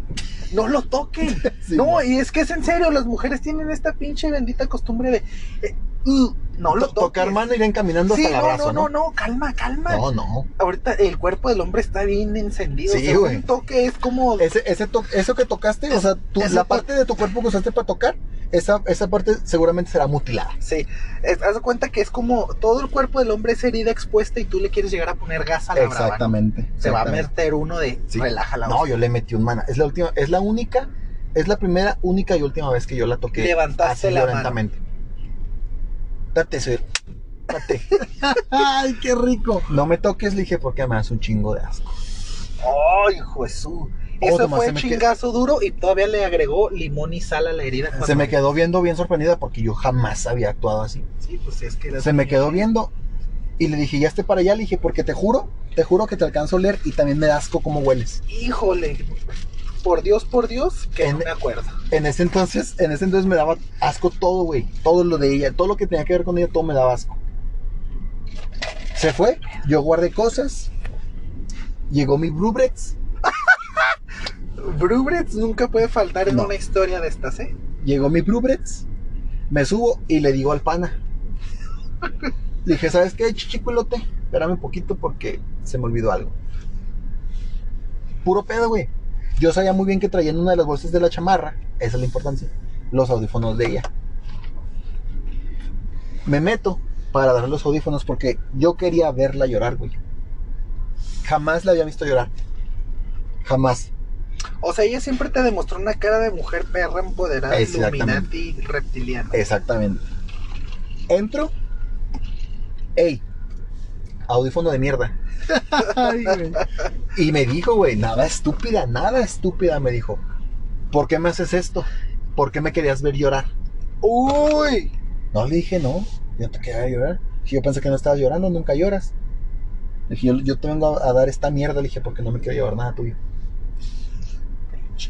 No lo toquen. *laughs* Sí, no, no. y es que es en serio, las mujeres tienen esta pinche bendita costumbre de. eh, uh, no lo To- Tocar toques. mano y ir encaminando Sí, hasta el no, abrazo, no, ¿no? no, no, calma, calma. No, no. Ahorita el cuerpo del hombre está bien encendido. Sí, o sea, güey. Un toque es como. Ese, ese to- eso que tocaste, o sea, tú- la parte de tu cuerpo que usaste para tocar, esa, esa parte seguramente será mutilada. Sí, es- haz de cuenta que es como todo el cuerpo del hombre es herida expuesta y tú le quieres llegar a poner gas a la brava, ¿no? Exactamente. Se va a exactamente. meter uno de Sí. relaja la No, yo le metí un mana. Es la última, es la única, es la primera, única y última vez que yo la toqué. Levantaste así la violentamente. Date. *laughs* Ay, qué rico. No me toques, le dije, porque me das un chingo de asco. ¡Ay, Jesús! Eso Oh, fue chingazo duro y todavía le agregó limón y sal a la herida. Se me quedó viendo bien sorprendida porque yo jamás había actuado así. Sí, pues es que Se me quedó viendo y le dije, ya esté para allá. Le dije, porque te juro, te juro que te alcanzo a oler y también me da asco cómo hueles. Híjole, por Dios, por Dios, que En- no me acuerdo. En ese entonces, en ese entonces me daba asco todo, güey. Todo lo de ella, todo lo que tenía que ver con ella, todo me daba asco. Se fue, yo guardé cosas. Llegó mi Brubrex, *laughs* Brubretz nunca puede faltar en No. una historia de estas, ¿eh? llegó mi Brubrex, me subo y le digo al pana. Le dije, ¿sabes qué, chichicuelote? Espérame un poquito porque se me olvidó algo. Puro pedo, güey. Yo sabía muy bien que traía en una de las bolsas de la chamarra, esa es la importancia, los audífonos de ella. Me meto para darle los audífonos porque yo quería verla llorar, güey. Jamás la había visto llorar. Jamás. O sea, ella siempre te demostró una cara de mujer perra empoderada. Illuminati reptiliana. Exactamente. Entro. Ey, audífono de mierda. *laughs* Ay, güey. Y me dijo, güey, nada estúpida, nada estúpida, me dijo. ¿Por qué me haces esto? ¿Por qué me querías ver llorar? ¡Uy! No le dije no. Yo te quedé a llorar. Yo pensé que no estabas llorando, nunca lloras. Le dije, yo, yo te vengo a, a dar esta mierda, le dije, porque no me quiero llevar nada tuyo.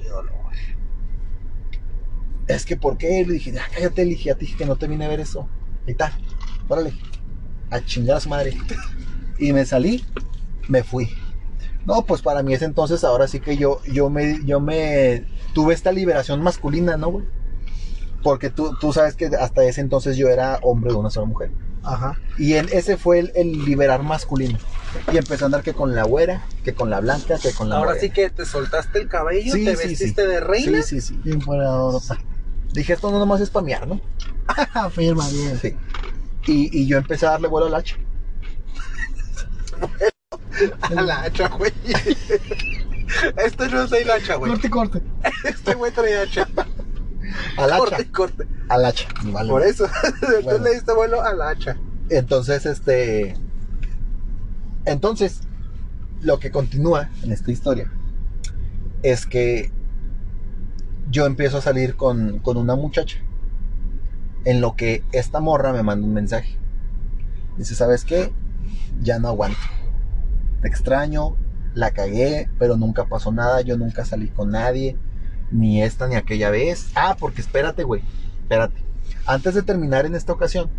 Dolor. Es que, ¿por qué? Le dije, ya cállate, le dije, ya te dije que no te vine a ver eso. Y tal, órale, a chingar a su madre. Y me salí, me fui. No, pues para mí ese entonces, ahora sí que yo, yo me, yo me tuve esta liberación masculina, ¿no, güey? Porque tú, tú sabes que hasta ese entonces yo era hombre de una sola mujer. Ajá. Y en, ese fue el, el liberar masculino. Y empecé a andar que con la güera, que con la blanca, que con la Ahora morena. sí que te soltaste el cabello, Sí, te sí, vestiste sí. de reina. Sí, sí, sí. Bien fuera. Dije, esto no nomás es pamear, ¿no? *laughs* Firma bien. Sí. Y, y yo empecé a darle vuelo al hacha. A la hacha, güey. Esto no es el hacha, güey. Corte, corte. Este güey trae hacha. Al hacha. Corte, corte. Al hacha. vale. Por eso. *laughs* Entonces Bueno. le diste vuelo a la hacha. Entonces, este. Entonces, lo que continúa en esta historia es que yo empiezo a salir con, con una muchacha. En lo que esta morra me manda un mensaje. Dice, ¿sabes qué? Ya no aguanto. Te extraño, la cagué, pero nunca pasó nada. Yo nunca salí con nadie. Ni esta ni aquella vez. Ah, porque espérate, güey. Espérate. Antes de terminar en esta ocasión,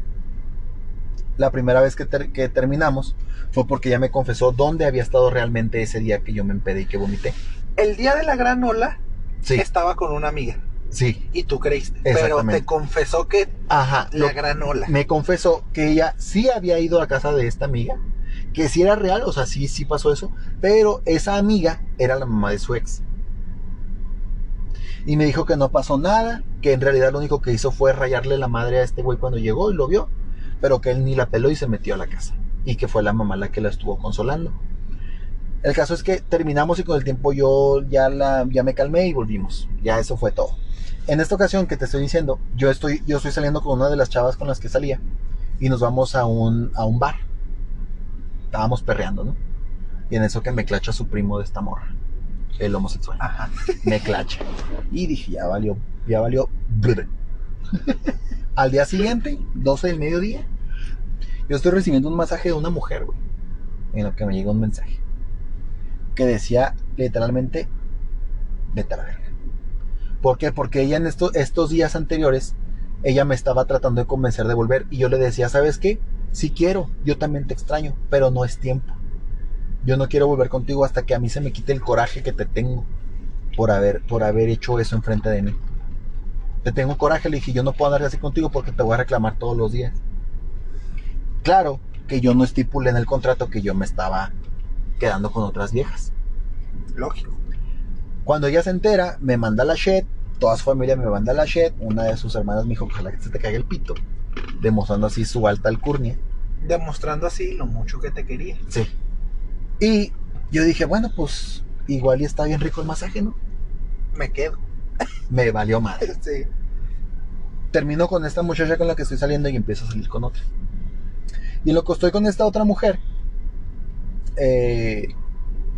la primera vez que, ter- que terminamos fue porque ella me confesó dónde había estado realmente ese día que yo me empedé y que vomité. El día de la gran ola Sí, estaba con una amiga. Sí. Y tú creíste. Pero te confesó que Ajá. la lo- gran ola. me confesó que ella sí había ido a casa de esta amiga, que sí era real, o sea, sí, sí pasó eso, pero esa amiga era la mamá de su ex. Y me dijo que no pasó nada, que en realidad lo único que hizo fue rayarle la madre a este güey cuando llegó y lo vio, pero que él ni la peló y se metió a la casa. Y que fue la mamá la que la estuvo consolando. El caso es que terminamos y con el tiempo yo ya, la, ya me calmé y volvimos. Ya eso fue todo. En esta ocasión que te estoy diciendo, yo estoy, yo estoy saliendo con una de las chavas con las que salía y nos vamos a un, a un bar. Estábamos perreando, ¿no? Y en eso que me clacha su primo de esta morra, el homosexual. Ajá. Me clacha. Y dije, ya valió, ya valió. Al día siguiente, 12 del mediodía, yo estoy recibiendo un masaje de una mujer, güey. En lo que me llega un mensaje. Que decía literalmente, vete a la verga. ¿Por qué? Porque ella en esto- estos días anteriores, ella me estaba tratando de convencer de volver. Y yo le decía, ¿sabes qué? Sí quiero, yo también te extraño, pero no es tiempo. Yo no quiero volver contigo hasta que a mí se me quite el coraje que te tengo por haber, por haber hecho eso enfrente de mí. Te tengo coraje, le dije, yo no puedo andar así contigo porque te voy a reclamar todos los días. Claro que yo no estipulé en el contrato que yo me estaba quedando con otras viejas. Lógico. Cuando ella se entera, me manda la shed, toda su familia me manda la shed, una de sus hermanas me dijo, ojalá que se te caiga el pito, demostrando así su alta alcurnia. Demostrando así lo mucho que te quería. Sí. Y yo dije, bueno, pues igual y está bien rico el masaje, ¿no? Me quedo. Me valió madre. *laughs* Sí. termino con esta muchacha con la que estoy saliendo y empiezo a salir con otra. Y en lo que estoy con esta otra mujer, eh,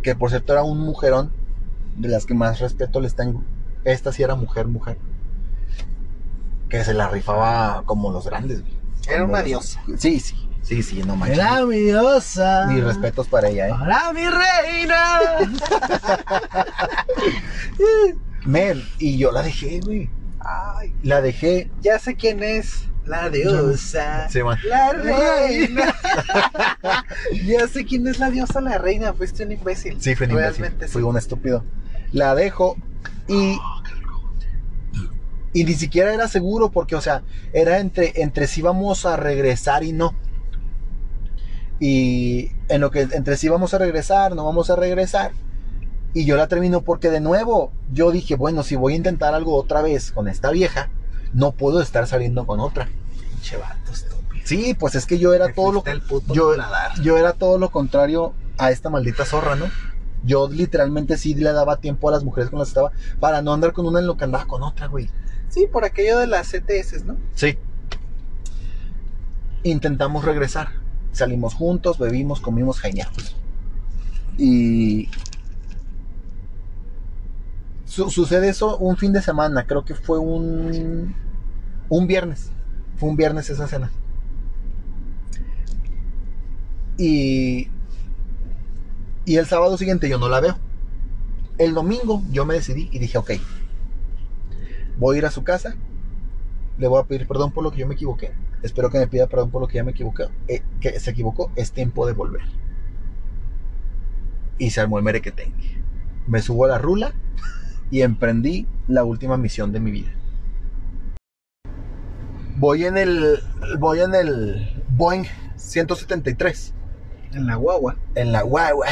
que por cierto era un mujerón, de las que más respeto les tengo. Esta sí era mujer, mujer. Que se la rifaba como los grandes. güey. Era una los- diosa. Sí, sí, sí, sí, no manches. Era mi diosa. Mis respetos para ella, ¿eh? Para mi reina. *laughs* Men, y yo la dejé, güey. Ay, La dejé. ya sé quién es. La diosa. Sí. La reina. *laughs* ya sé quién es la diosa, la reina. Fuiste un imbécil. Sí, fui un imbécil. Realmente sí. Fui un estúpido. La dejo y. Y ni siquiera era seguro porque, o sea, era entre, entre si vamos a regresar y no. Y en lo que entre si vamos a regresar, no vamos a regresar. Y yo la termino porque de nuevo yo dije, bueno, si voy a intentar algo otra vez con esta vieja, no puedo estar saliendo con otra. Pinche vato estúpido. Sí, pues es que yo era todo lo el puto yo, era todo lo contrario a esta maldita zorra, ¿no? Yo literalmente sí le daba tiempo a las mujeres con las que estaba para no andar con una en lo que andaba con otra, güey. Sí, por aquello de las CTS, ¿no? Sí. Intentamos regresar. Salimos juntos, bebimos, comimos jañatos. Y su- sucede eso un fin de semana, creo que fue un un viernes. Fue un viernes esa cena. Y, y el sábado siguiente yo no la veo. El domingo yo me decidí y dije, ok, voy a ir a su casa, le voy a pedir perdón por lo que yo me equivoqué. Espero que me pida perdón por lo que ya me equivoqué, eh, que se equivocó. Es tiempo de volver. Y se armó el mere que tenga. Me subo a la rula y emprendí la última misión de mi vida. Voy en el voy en el Boeing 173 En la guagua. en la guagua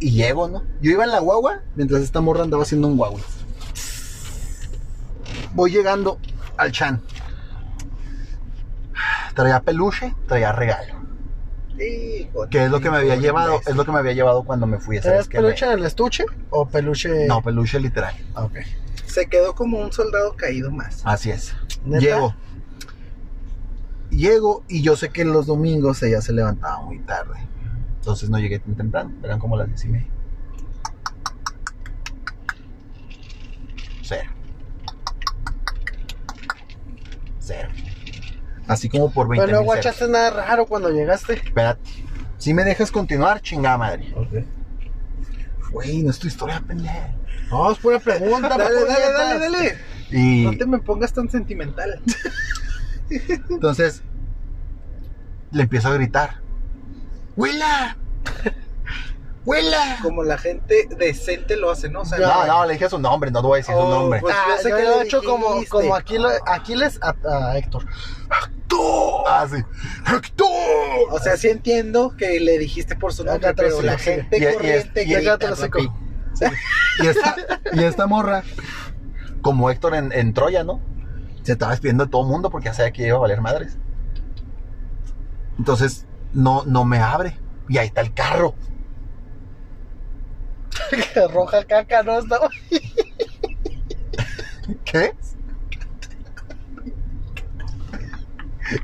y llego, ¿no? Yo iba en la guagua mientras esta morra andaba haciendo un guagua. Voy llegando al Chan. Traía peluche, traía regalo. Hijo, Que es lo que me había llevado, es lo que me había llevado cuando me fui. esa ¿Traes vez que me- peluche en el estuche o peluche? No, peluche literal. Ah, ok. Se quedó como un soldado caído más. Así es. ¿Neta? Llego. Llego y yo sé que los domingos ella se levantaba muy tarde. Entonces no llegué tan temprano. Eran como las diez y media. Cero. Cero. Así como por 20 Pero no mil ceros. guachaste nada raro cuando llegaste. Espérate. Si me dejas continuar, chingada madre. Ok. Güey, no es tu historia, pendejo. No, es pura pregunta. *laughs* Dale, ¿por qué dale, dale, dale. Y No te me pongas tan sentimental. entonces le empiezo a gritar. ¡Huela! ¡Huela! Como la gente decente lo hace, ¿no? O sea, No, no, le dije su nombre, no te voy a decir su Oh, nombre. pues- Ah, yo sé yo que lo he hecho como, como Aquiles, Aquiles a, a Héctor. ¡Héctor! Ah, sí. ¡Héctor! O sea, sí entiendo que le dijiste por su nombre, pero sigo, la gente Y- y- corriente y- grita, lo sigo. papi. Y esta, y esta morra, como Héctor en, en Troya, ¿no? Se estaba despidiendo de todo el mundo porque ya sabía que iba a valer madres. Entonces, no, no me abre. Y ahí está el carro. *laughs* Roja caca, no estaba. ¿Qué?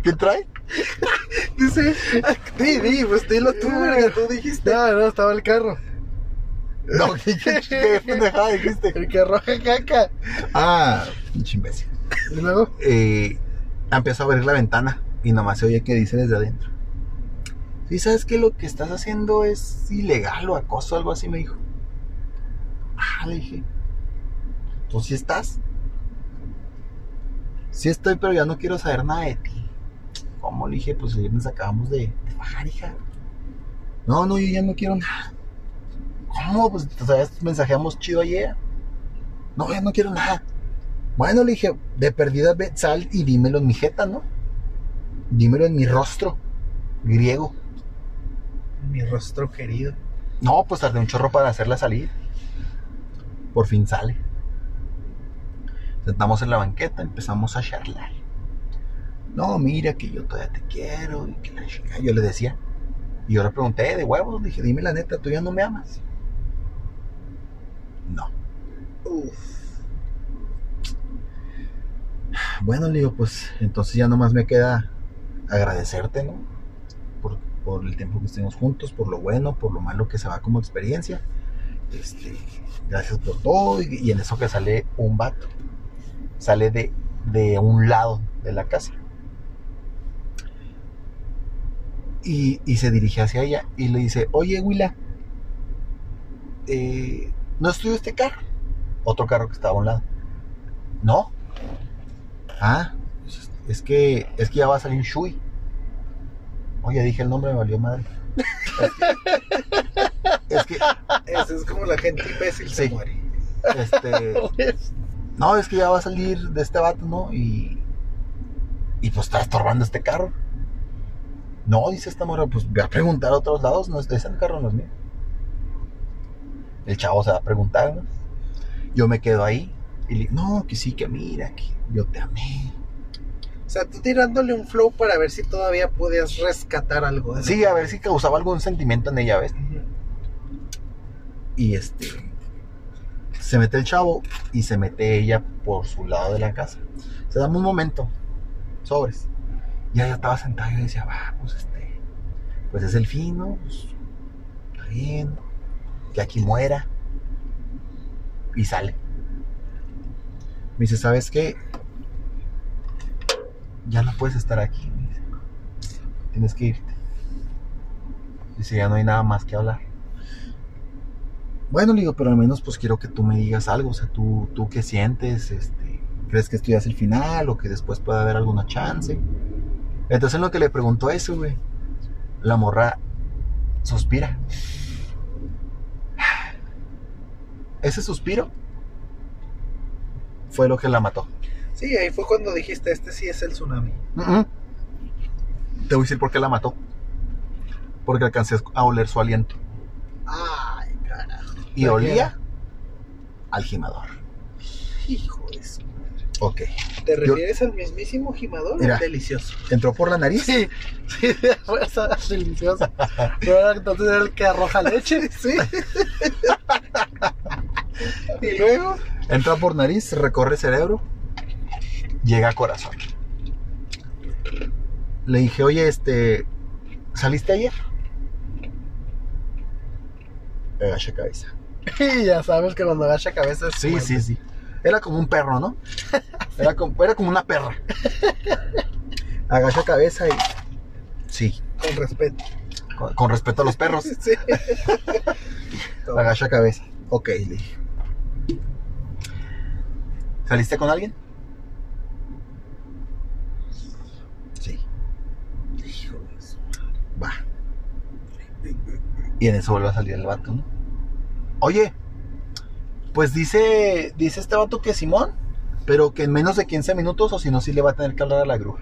¿Qué trae? Dice, di, di, pues dilo tú, verga, tú dijiste. No, no, estaba el carro. No, ¿qué, *laughs* qué, qué pendejada dijiste? El que roja caca. Ah, pinche imbécil. Y luego, eh, empiezo a abrir la ventana y nomás se oye que dice desde adentro. Sí, ¿sabes que lo que estás haciendo es ilegal o acoso algo así? Me dijo. Ah, le dije. ¿Tú sí estás? Sí estoy, pero ya no quiero saber nada de ti. ¿Cómo? Le dije, pues ayer nos acabamos de, bajar, hija. No, no, yo ya no quiero nada. ¿Cómo? Pues todavía mensajeamos chido ayer. No, ya no quiero nada. Bueno, le dije, de perdida sal y dímelo en mi jeta, ¿no? Dímelo en mi rostro griego. Mi rostro querido. No, pues tardé un chorro para hacerla salir. Por fin sale. Sentamos en la banqueta, empezamos a charlar. No, mira que yo todavía te quiero y que la chingada. Yo le decía. Y yo le pregunté, de huevos, le dije, dime la neta, tú ya no me amas. No. Uf. Bueno, le digo, pues entonces ya nomás me queda agradecerte, ¿no? Por, por el tiempo que estuvimos juntos, por lo bueno, por lo malo que se va como experiencia. Este, gracias por todo. Y, en eso que sale un vato. Sale de, de un lado de la casa. Y, y se dirige hacia ella y le dice, oye, Willa, eh, ¿no es tuyo este carro? Otro carro que estaba a un lado. No, Ah, es que, es que ya va a salir Shui. Oye, dije el nombre, me valió madre. Es que, Eso es como la gente imbécil se Sí. muere. este, *laughs* no, es que ya va a salir de este vato, ¿no? Y, y pues está estorbando este carro. No, dice esta morra, pues voy a preguntar a otros lados, no, ese carro no es mío. El chavo se va a preguntar, ¿no? Yo me quedo ahí y le digo, no, que sí, que mira, que yo te amé. O sea, tú tirándole un flow para ver si todavía podías rescatar algo. de. Sí, a ver si causaba algún sentimiento en ella, ¿ves? Y este. Se mete el chavo y se mete ella por su lado de la casa. Se dame un momento. Sobres. Y ella estaba sentada y yo decía, va, pues este. Pues es el fin, ¿no? Pues, está bien. Que aquí muera. Y sale. Me dice, ¿sabes qué? Ya no puedes estar aquí. Tienes que irte. Dice, ya no hay nada más que hablar. Bueno, le digo, pero al menos pues quiero que tú me digas algo. O sea, tú, tú qué sientes, este, ¿crees que esto ya es el final o que después puede haber alguna chance? Entonces en lo que le preguntó eso, güey, la morra suspira. Ese suspiro fue lo que la mató. Sí, ahí fue cuando dijiste, este sí es el tsunami. Te voy a decir por qué la mató. Porque alcancé a oler su aliento. Ay, carajo. Y ¿De qué olía al gimador. Hijo de su madre. Ok. ¿Te Yo- refieres al mismísimo gimador? Mira. Delicioso. Entró por la nariz. Sí, sí, fue esa *laughs* deliciosa. Pero entonces era el que arroja leche. *laughs* Sí. *laughs* y luego, Entra por nariz, recorre cerebro, llega a corazón. Le dije, oye, este, ¿saliste ayer? Agacha cabeza. *laughs* Y ya sabes que cuando agacha cabeza es Sí, sí, sí. Era como un perro, ¿no? *laughs* Era como, era como una perra. Agacha cabeza y... Sí, con respeto. con, con respeto a los perros. *laughs* Sí. Agacha cabeza. Ok, le dije. ¿Saliste con alguien? Sí. Hijo de su- Va. Y en eso vuelve a salir el vato, ¿no? Oye, pues dice, dice este vato que Simón, pero que en menos de 15 minutos o si no, sí le va a tener que hablar a la grúa.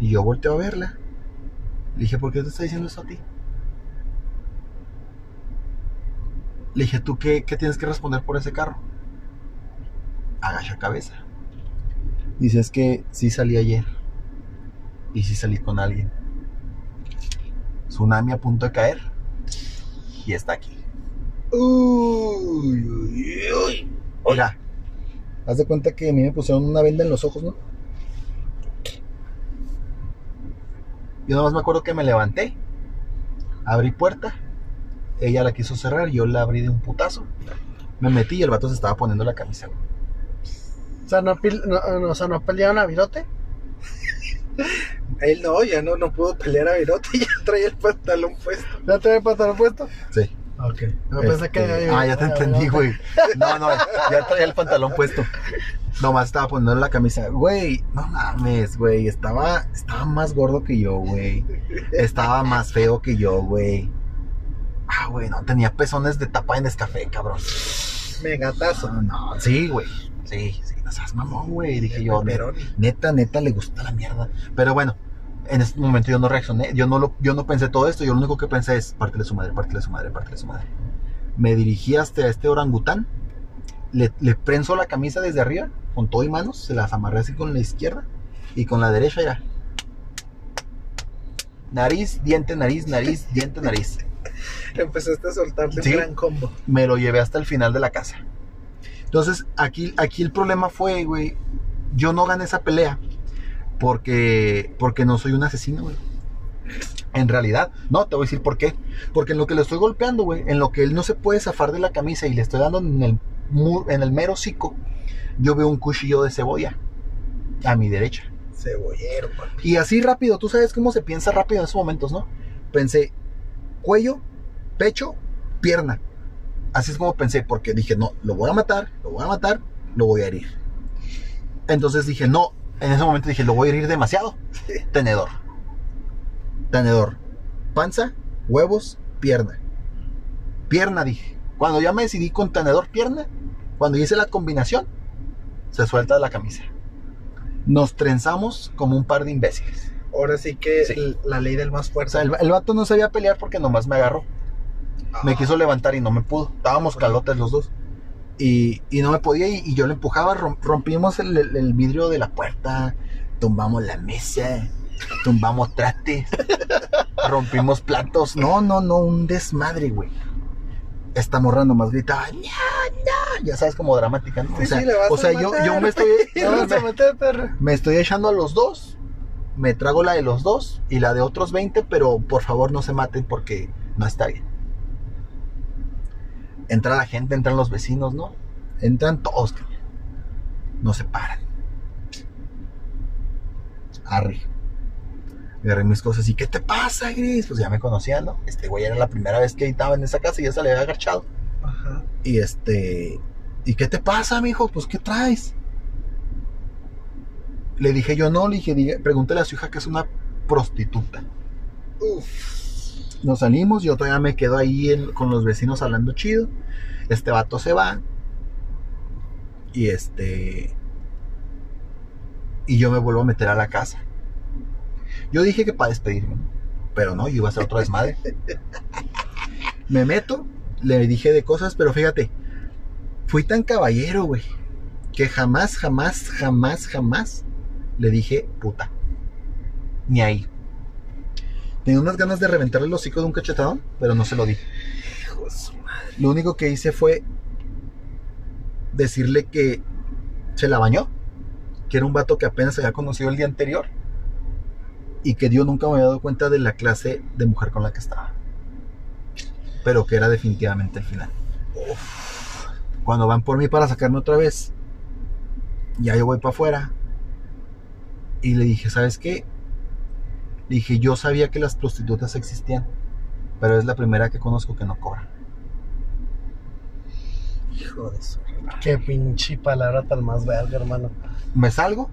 Y yo volteo a verla. Le dije, ¿por qué te está diciendo eso a ti? Le dije, ¿tú qué, qué tienes que responder por ese carro? Agacha cabeza. Dice, que sí salí ayer. Y sí salí con alguien. Tsunami a punto de caer. Y está aquí. Uy, uy, uy. Mira, haz de cuenta que a mí me pusieron una venda en los ojos, ¿no? Yo nada más me acuerdo que me levanté, abrí puerta, ella la quiso cerrar, yo la abrí de un putazo, me metí y el vato se estaba poniendo la camisa. O sea, no, pil- no, no, o sea, no pelearon a virote. *laughs* Él no, ya no, no pudo pelear a Virote, *laughs* ya traía el pantalón puesto. ¿Ya te había pantalón puesto? Sí. Ok. No pensé que. Este, ah, ya te entendí, güey. No, no, ya traía el pantalón puesto. Nomás estaba poniendo la camisa. Güey, no mames, güey. Estaba, estaba más gordo que yo, güey. Estaba más feo que yo, güey. Ah, güey, no, tenía pezones de tapa en escafé, cabrón. Megatazo. No, no, sí, güey. Sí, sí, no seas mamón, güey. Dije yo, neta, neta, le gusta la mierda. Pero bueno, en este momento yo no reaccioné. Yo no, lo, yo no pensé todo esto. Yo lo único que pensé es, pártele su madre, pártele su madre, pártele su madre. Me dirigí hasta este orangután. Le, le prenso la camisa desde arriba, con todo y manos. Se las amarré así con la izquierda. Y con la derecha era... Nariz, diente, nariz, nariz, diente, nariz. Empezaste a soltarle Sí. un gran combo. me lo llevé hasta el final de la casa. Entonces, aquí, aquí el problema fue, güey, yo no gané esa pelea porque, porque no soy un asesino, güey. En realidad, no, te voy a decir por qué. Porque en lo que le estoy golpeando, güey, en lo que él no se puede zafar de la camisa y le estoy dando en el, en el mero hocico, yo veo un cuchillo de cebolla a mi derecha. Cebollero, papi. Y así rápido, tú sabes cómo se piensa rápido en esos momentos, ¿no? Pensé, cuello, pecho, pierna. Así es como pensé, porque dije, no, lo voy a matar, lo voy a matar, lo voy a herir. Entonces dije, no, en ese momento dije, lo voy a herir demasiado. *laughs* Tenedor. Tenedor. Panza, huevos, pierna. Pierna, dije. Cuando ya me decidí con tenedor, pierna, cuando hice la combinación, se suelta la camisa. Nos trenzamos como un par de imbéciles. Ahora sí que Sí. la ley del más O fuerte. sea, el, el vato no sabía pelear porque nomás me agarró. Me quiso levantar y no me pudo. Estábamos calotes los dos. Y, y no me podía y, y yo le empujaba. rom- rompimos el, el- el vidrio de la puerta. Tumbamos la mesa. Tumbamos trastes. *laughs* rompimos platos. No, no, no. Un desmadre, güey. Esta morra nomás gritaba. Ya sabes, como dramática, ¿no? Sí, o sea, sí, o sea yo, yo me estoy... *laughs* Meter, perro. Me estoy echando a los dos. Me trago la de los dos y la de otros 20, pero por favor no se maten porque no está bien. Entra la gente, entran los vecinos, ¿no? Entran todos. No se paran. Arre. Agarré mis cosas y ¿qué te pasa, Gris? Pues ya me conocían, ¿no? Este güey era la primera vez que estaba en esa casa y ya se le había agachado. Ajá. Y este, ¿y qué te pasa, mijo? Pues ¿qué traes? Le dije yo no, le dije, diga- pregúntale a su hija que es una prostituta. Uf. Nos salimos, yo todavía me quedo ahí con los vecinos hablando chido. Este vato se va. Y este. Y yo me vuelvo a meter a la casa. Yo dije que para despedirme. Pero no, yo iba a hacer otra desmadre. me meto, le dije de cosas, pero fíjate, fui tan caballero, güey, que jamás, jamás, jamás, jamás le dije puta. Ni ahí. Tenía unas ganas de reventarle el hocico de un cachetadón, pero no se lo dije. Hijo de su madre. Lo único que hice fue decirle que se la bañó, que era un vato que apenas había conocido el día anterior y que Dios nunca me había dado cuenta de la clase de mujer con la que estaba. Pero que era definitivamente el final. Cuando van por mí para sacarme otra vez, ya yo voy para afuera y le dije, ¿sabes qué? Le dije, yo sabía que las prostitutas existían, pero es la primera que conozco que no cobra. Hijo de su. Qué pinche palabra tan más verga, hermano. me salgo.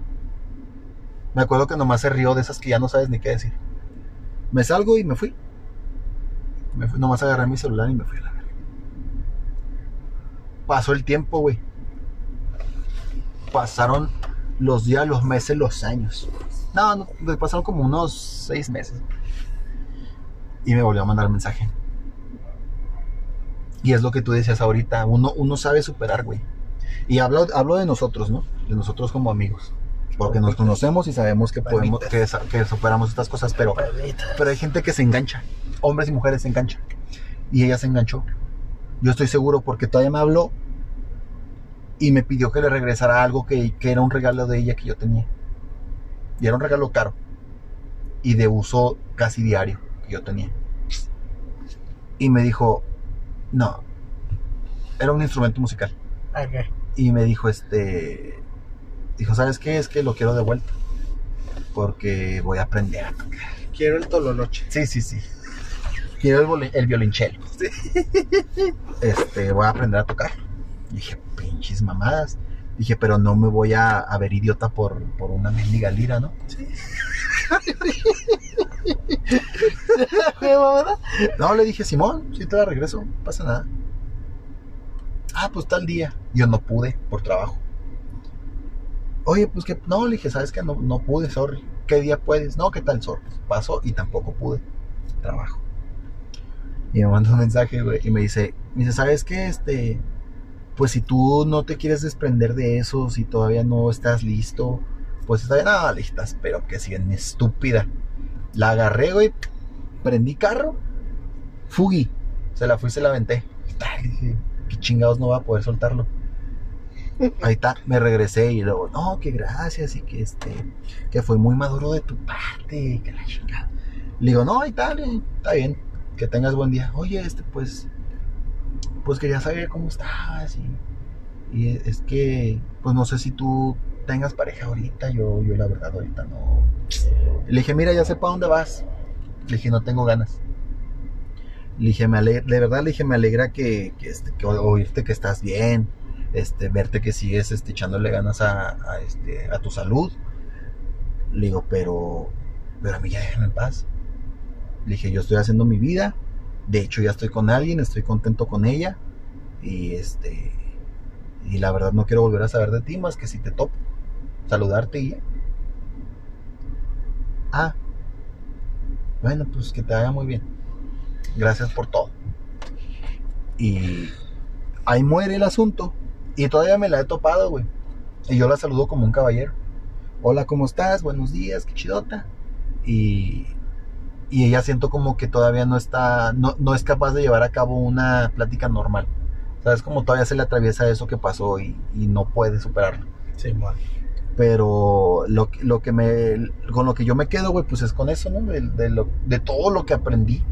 Me acuerdo que nomás se rió de esas que ya no sabes ni qué decir. Me salgo y me fui. Me fui nomás agarré mi celular y me fui a la verga. Pasó el tiempo, güey. Pasaron los días, los meses, los años. No, no, me pasaron como unos seis meses. Y me volvió a mandar mensaje. Y es lo que tú decías ahorita. Uno, uno sabe superar, güey. Y hablo, hablo de nosotros, ¿no? De nosotros como amigos. Porque nos conocemos y sabemos que podemos, que, superamos estas cosas, pero, pero hay gente que se engancha. Hombres y mujeres se enganchan. Y ella se enganchó. Yo estoy seguro porque todavía me habló y me pidió que le regresara algo que, que era un regalo de ella que yo tenía. Y era un regalo caro. Y de uso casi diario que yo tenía. Y me dijo, no. Era un instrumento musical. Ok. Y me dijo, este. Dijo, ¿sabes qué? Es que lo quiero de vuelta. Porque voy a aprender a tocar. Quiero el tololoche. Sí, sí, sí. Quiero el, el violonchelo. Este, voy a aprender a tocar. Y dije, pinches mamadas. Dije, pero no me voy a, a ver idiota por, por una mendiga lira, ¿no? *laughs* No, le dije, Simón, si te la regreso, no pasa nada. Ah, pues tal día. Yo no pude por trabajo. Oye, pues que no, le dije, ¿sabes qué? No, no pude, sorry. ¿Qué día puedes? No, ¿qué tal, sorry? Pasó y tampoco pude. Trabajo. Y me manda un mensaje, güey, y me dice, me dice, ¿sabes qué? Este, pues si tú no te quieres desprender de eso, si todavía no estás listo, pues está bien, no, listas, pero que si bien estúpida. La agarré, güey, prendí carro, fugí, se la fui y se la aventé. Ay, dije, qué chingados no va a poder soltarlo. *laughs* Ahí está, me regresé y luego, no, que gracias y que este, que fue muy maduro de tu parte, que la chingada. Le digo, no, ahí está, está bien, que tengas buen día. Oye, este, pues, pues quería saber cómo estabas y, y es que, pues no sé si tú tengas pareja ahorita, yo, yo la verdad ahorita no. Le dije, mira, ya sé para dónde vas. Le dije, no tengo ganas. Le dije, me ale- de verdad le dije, me alegra que, que, este, que oírte que estás bien, este, verte que sigues este, echándole ganas a, a, este, a tu salud. Le digo, pero, pero a mí ya déjame en paz. Le dije, yo estoy haciendo mi vida. De hecho, ya estoy con alguien, estoy contento con ella. Y este, y la verdad no quiero volver a saber de ti más que si te topo. Saludarte y. Ah, bueno, pues que te vaya muy bien. Gracias por todo. Y ahí muere el asunto. Y todavía me la he topado, güey. Y yo la saludo como un caballero. Hola, ¿cómo estás? Buenos días, qué chidota. Y, y ella siento como que todavía no está, no, no es capaz de llevar a cabo una plática normal. ¿Sabes? Como todavía se le atraviesa eso que pasó y, y no puede superarlo. Sí, man. Pero lo, que- lo que me, con lo que yo me quedo, güey, pues es con eso, ¿no? De, de lo- de todo lo que aprendí,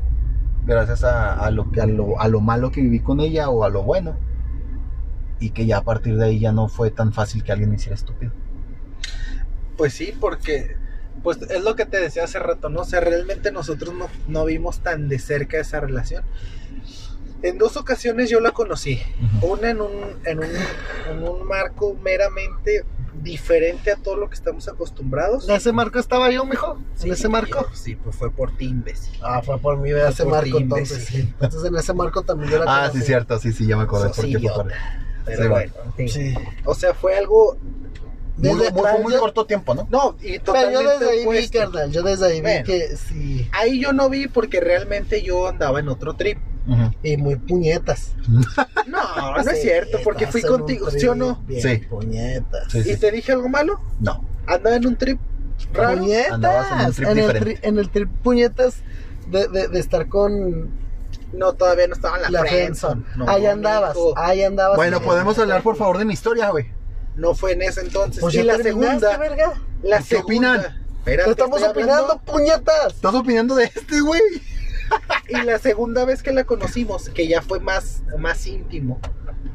gracias a, a lo, a, lo, a lo malo que viví con ella o a lo bueno. Y que ya a partir de ahí ya no fue tan fácil que alguien me hiciera estúpido. Pues sí, porque Pues es lo que te decía hace rato, ¿no? O sea, realmente nosotros no, no vimos tan de cerca esa relación. En dos ocasiones yo la conocí. Una en un, en un, en un marco meramente diferente a todo lo que estamos acostumbrados. ¿En ese marco estaba yo, mijo? Sí, ¿En ese marco? Sí, pues fue por ti, imbécil. Ah, fue por mí, ese por marco entonces. sí. Entonces en ese marco también yo la Ah, conocí. sí, cierto, sí, sí, ya me acordé Sos por qué fue idiota. por- Pero Sí, bueno, sí. Sí. O sea, fue algo. Muy, Desde- muy- fue muy yo- corto tiempo, ¿no? No, y Pero totalmente yo desde ahí vi, carnal, yo desde ahí vi que sí. Ahí yo no vi porque realmente yo andaba en otro trip. Y muy puñetas. *laughs* No, no es cierto, porque fui contigo, trip ¿sí o no? bien Sí. Puñetas. Sí, ¿Y te dije algo malo? No. Andaba en un trip raro. Andabas en un Puñetas. trip En, el diferente. tri- en el trip puñetas de, de, de estar con No, todavía no estaba en la, la friendzone. No, ahí andabas, ahí andabas. Bueno, podemos hablar por favor de mi historia, güey. No fue en ese entonces. Pues y la segunda. verga. La ¿Qué segunda. opinan? Espérate, Te estamos opinando, hablando. puñetas. ¿Estás opinando de este, güey? *laughs* Y la segunda vez que la conocimos, que ya fue más, más íntimo,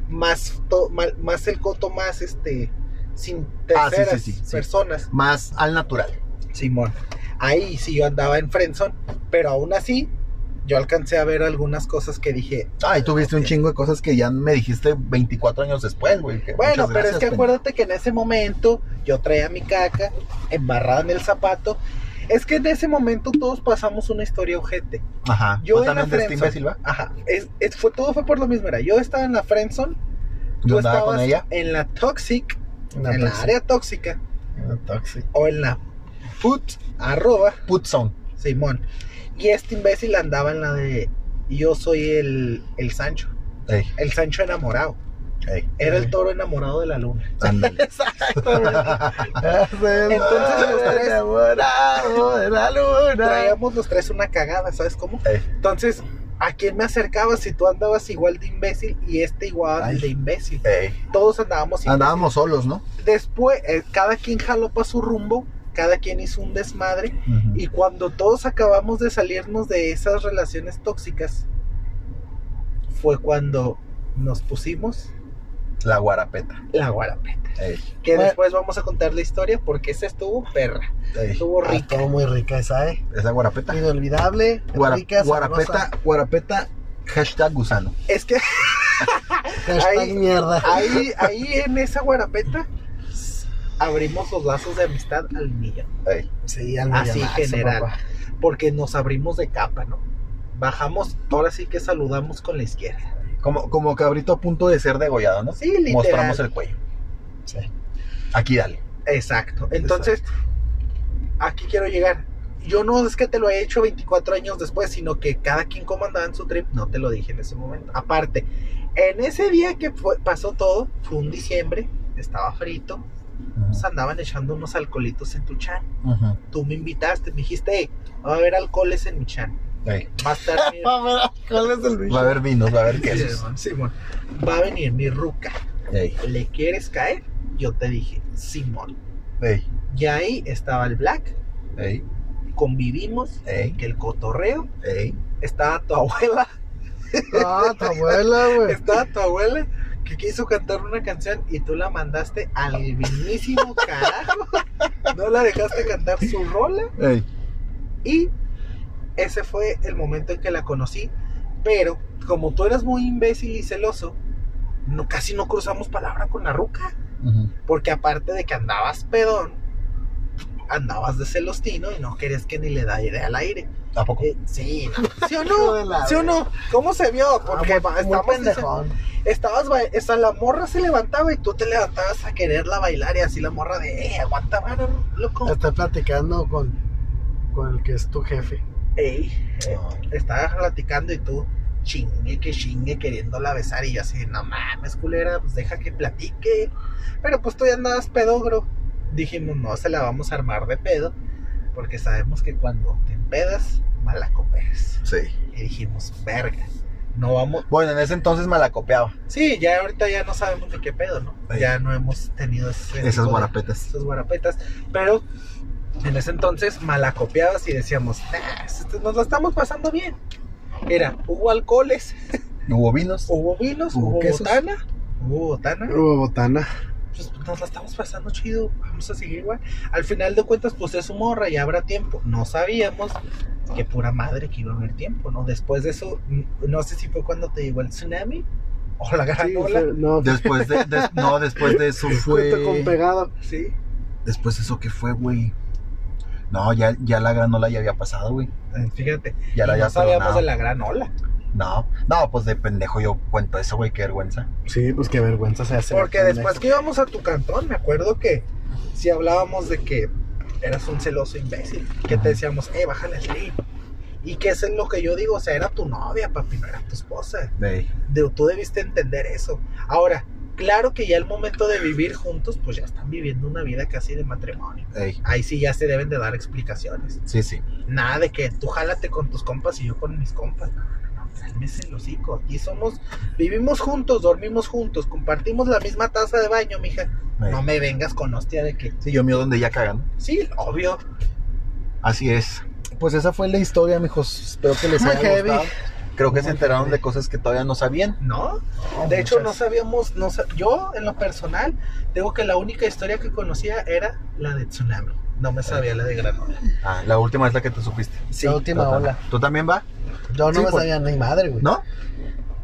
más, to- más, el coto más este sin Ah, sí, terceras sí, sí. personas. Más al natural. Simón. Ahí sí yo andaba en Friendzone, pero aún así yo alcancé a ver algunas cosas que dije, Ah, y tuviste un chingo de cosas que ya me dijiste 24 años después, güey. bueno, pero es que pendejo. acuérdate que en ese momento yo traía mi caca embarrada en el zapato. Es que en ese momento todos pasamos una historia ojete. Ajá. Yo ¿Fue en la este friendzone. imbécil, va? Ajá. Es, es- fue, todo fue por lo mismo. Era, yo estaba en la friendzone, Yo andaba estabas con ella. en la toxic, en la área tóxica, La toxic. o en la Put, arroba put zone. Simón. Y este imbécil andaba en la de yo soy el, el Sancho, Ey, el Sancho enamorado. ey, Era el toro enamorado de la luna. *laughs* ándale. *laughs* Entonces los tres- enamorado de la luna. Traíamos los tres una cagada, ¿sabes cómo? Ey, Entonces, ¿a quién me acercabas si tú andabas igual de imbécil y este igual Ay. de imbécil? ey. Todos andábamos imbéciles. Andábamos solos, ¿no? Después, eh, cada quien jaló para su rumbo, cada quien hizo un desmadre. Y cuando todos acabamos de salirnos de esas relaciones tóxicas, fue cuando nos pusimos La guarapeta. la guarapeta. Ey, Que Bueno. después vamos a contar la historia porque esa estuvo perra. ey. Estuvo Ah, rica. estuvo muy rica esa, ¿eh? Esa guarapeta. Inolvidable, Guara- rica, guarapeta, sabrosa. guarapeta, hashtag gusano. Es que *laughs* Hashtag Ahí- mierda. ahí, ahí en esa guarapeta abrimos los lazos de amistad al millón. Sí, al Así millonazo, general. papá. Porque nos abrimos de capa, ¿no? Bajamos, ahora sí que saludamos con la izquierda. Como, como cabrito a punto de ser degollado, ¿no? Sí, literal. Mostramos el cuello. Sí. Aquí dale. Exacto. Entonces, aquí quiero llegar. Yo no es que te lo he hecho 24 años después, sino que cada quien como andaba en su trip, no te lo dije en ese momento. Aparte, en ese día que fue- pasó todo, fue un diciembre, estaba frito, andaban echando unos alcoholitos en tu chan. Tú me invitaste, me dijiste, hey, va a haber alcoholes en mi chan. Va a estar mi... A ver, ¿cuál es el bicho? Va a haber vinos, va a haber quesos. Simón, va a venir mi ruca. ¿Le quieres caer? Yo te dije, Simón. Y ahí estaba el Black, convivimos, que el cotorreo, estaba tu abuela, Ah, tu abuela, güey. *laughs* estaba tu abuela que quiso cantar una canción y tú la mandaste al mismísimo carajo. No la dejaste cantar su rola Ey. y ese fue el momento en que la conocí. Pero como tú eras muy imbécil y celoso, no, casi no cruzamos palabra con la ruca. Porque aparte de que andabas pedón, andabas de celostino y no querías que ni le diera al aire. ¿A poco? Eh, sí, no. *laughs* ¿sí o no? ¿Sí o no? ¿Cómo se vio? Porque Ah, muy estabas ba- esa, la morra se levantaba y tú te levantabas a quererla bailar y así la morra de, eh, aguanta vara, loco. Estoy platicando con, con el que es tu jefe. Ey, eh, estabas platicando y tú chingue que chingue queriéndola besar y yo así, no mames, culera, pues deja que platique. Pero pues tú ya andabas pedogro. Dijimos, no se la vamos a armar de pedo, porque sabemos que cuando te empedas, malacopeas. Sí. Y dijimos, verga, no vamos. Bueno, en ese entonces me la copiaba. Sí, ya ahorita ya no sabemos de qué pedo, ¿no? Sí. Ya no hemos tenido ese Esas de- guarapetas. esas guarapetas. Pero en ese entonces malacopiabas y decíamos, "Nah, esto- nos la estamos pasando bien. Era, hubo alcoholes, *laughs* Hubo vinos. hubo vinos, Hubo hubo, quesos. botana, hubo botana. Hubo botana. Pues nos la estamos pasando chido, vamos a seguir igual. Al final de cuentas, pues es su morra y habrá tiempo. No sabíamos que pura madre que iba a haber tiempo, ¿no? Después de eso, n- no sé si fue cuando te llegó el tsunami o la gran Sí, ola. fue- no, Después de, de- no, después de eso fue con fue. pegado. Sí. Después de eso que fue, güey. No, ya, ya la granola ya había pasado, güey. Eh, Fíjate, Ya la y no había sabíamos perdonado. de la gran ola. No, no, pues de pendejo yo cuento eso, güey, qué vergüenza. Sí, pues qué vergüenza se hace. Porque después que íbamos a tu cantón, me acuerdo que si hablábamos de que eras un celoso imbécil, que te decíamos, eh, bájale el ritmo. Y que eso es lo que yo digo, o sea, era tu novia, papi, no era tu esposa. De, De, tú debiste entender eso. Ahora, claro que ya el momento de vivir juntos, pues ya están viviendo una vida casi de matrimonio. ey, Ahí sí ya se deben de dar explicaciones. sí, sí. Nada de que tú jálate con tus compas y yo con mis compas. Cálmese el hocico. Aquí somos, vivimos juntos, dormimos juntos, compartimos la misma taza de baño, mija. No me vengas con hostia de que. Sí, yo mío donde ya cagan. Sí, obvio. Así es. Pues esa fue la historia, mijos. Espero que les haya gustado. Creo que se enteraron de cosas que todavía no sabían. No, No, de hecho no sabíamos, no sa- yo en lo personal, digo que la única historia que conocía era la de tsunami. No me sabía la de granola. Ah, la última es la que te supiste. Sí. La última Total. ola. ¿Tú también va? Yo no Sí, me por- sabía ni madre, güey. ¿No?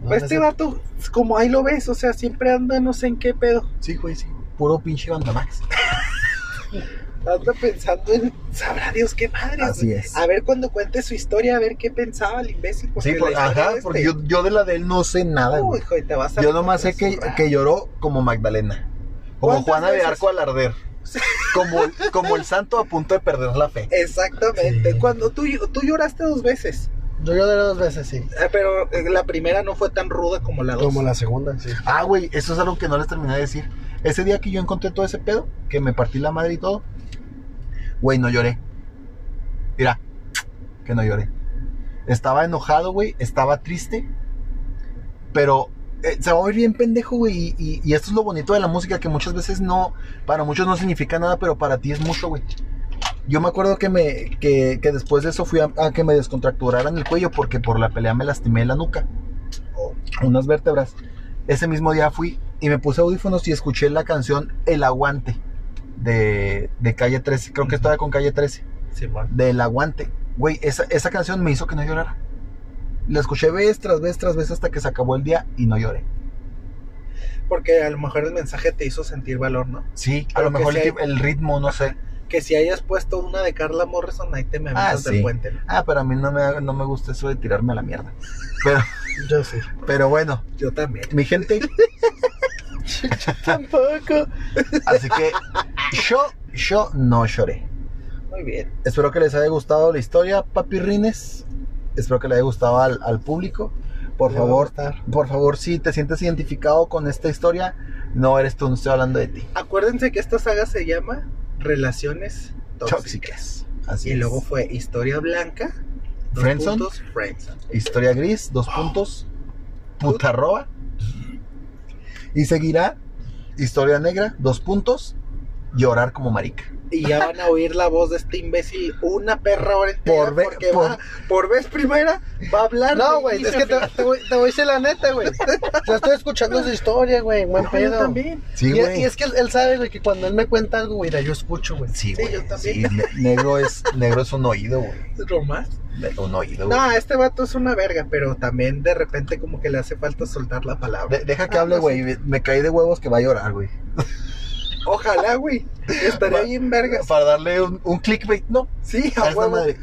No, este no sé. vato, como ahí lo ves, o sea, siempre anda no sé en qué pedo. Sí, güey, sí. Puro pinche Bandamax. *laughs* Anda pensando en, sabrá Dios qué madre. Así es. A ver cuando cuente su historia, a ver qué pensaba el imbécil. porque Sí, por- ajá, porque este- yo, yo de la de él no sé nada, Uy, hijo, te vas a Yo nomás sé que, que lloró como Magdalena. Como ¿Cuántas Juana de? Arco al arder. Como, como el santo a punto de perder la fe. Exactamente. Sí. Cuando tú, tú lloraste dos veces, Yo lloré dos veces, sí. eh, pero eh, la primera no fue tan ruda como la dos. Como la segunda, sí. Ah, güey, eso es algo que no les terminé de decir. Ese día que yo encontré todo ese pedo, que me partí la madre y todo, güey, no lloré. Mira, que no lloré. Estaba enojado, güey, estaba triste, pero eh, se va a oír bien pendejo, güey, y, esto es lo bonito de la música, que muchas veces no, para muchos no significa nada, pero para ti es mucho, güey. Yo me acuerdo que, me, que, después de eso fui a, a que me descontracturaran el cuello porque por la pelea me lastimé la nuca unas vértebras. Ese mismo día fui y me puse audífonos y escuché la canción El Aguante de, de Calle 13. Creo que estaba con Calle 13. Simón. Del Aguante. Güey, esa, esa canción me hizo que no llorara. La escuché vez tras vez tras vez hasta que se acabó el día y no lloré. Porque a lo mejor el mensaje te hizo sentir valor, ¿no? Sí, a lo mejor sí el, hay- tip- el ritmo, no sé. Que si hayas puesto una de Carla Morrison, ahí te me Ah, aventas del sí. puente. ¿no? Ah, pero a mí no me, no me gusta eso de tirarme a la mierda. Pero, *laughs* Yo sí. pero bueno, Yo también. mi gente, *laughs* *laughs* Tampoco. así que yo, yo no lloré. Muy bien. Espero que les haya gustado la historia, papirrines. Espero que le haya gustado al, al público. Por favor, por favor, si te sientes identificado con esta historia, no eres tú, no estoy hablando de ti. Acuérdense que esta saga se llama Relaciones Tóxicas. Tóxicas. Así Y es. luego fue Historia Blanca. Dos Friendzone. puntos, Friendzone. Historia gris, dos puntos, putarroa. Y seguirá Historia negra, dos puntos, llorar como marica. Y ya van a oír la voz de este imbécil una perra hora entera Por ve- porque por- va, por vez primera va a hablar. No, güey, es que te, te voy, te voy a decir la neta, güey. Yo estoy escuchando su historia, güey. Buen No, pedo. yo también. Sí, y, güey. y es que él, él sabe, güey, que cuando él me cuenta algo, güey, yo escucho, güey. Sí, yo también. sí, ne- negro es negro es un oído, güey. Romás. Un oído, güey. No, este vato es una verga, pero también de repente como que le hace falta soltar la palabra. De- deja que Ah, hable, no, güey. Me caí de huevos que va a llorar, güey. Ojalá, güey. Estaría bien vergas. Para darle un, un clickbait, ¿no? Sí, A a esta madre.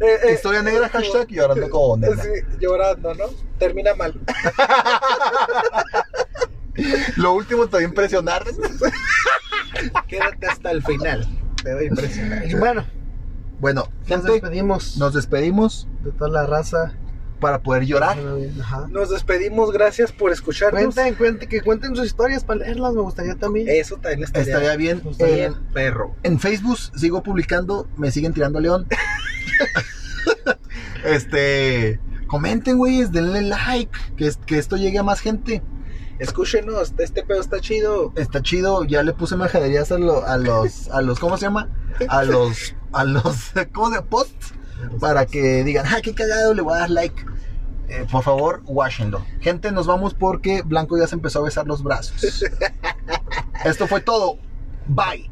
Eh, eh, Historia negra, hashtag llorando como nena. Sí, llorando, ¿no? Termina mal. *laughs* Lo último te va a impresionar. Quédate hasta el final. Te voy a impresionar. Y bueno, Bueno, nos despedimos nos despedimos de toda la raza. Para poder llorar. Ajá. Nos despedimos, gracias por escucharnos. Cuenten, cuenten, que cuenten sus historias para leerlas, me gustaría también. Eso también estaría, Estaría bien. estaría Eh, perro. en Facebook sigo publicando, me siguen tirando león. *laughs* este, comenten, güeyes, denle like, que, que esto llegue a más gente. Escúchenos, este pedo está chido. Está chido, ya le puse majaderías a, lo- a los, a los, ¿cómo se llama? A los, a los, *laughs* ¿cómo se Posts, para que digan, ah, qué cagado, le voy a dar like. Eh, por favor, wáchenlo. Gente, nos vamos porque Blanco ya se empezó a besar los brazos. *laughs* Esto fue todo. Bye.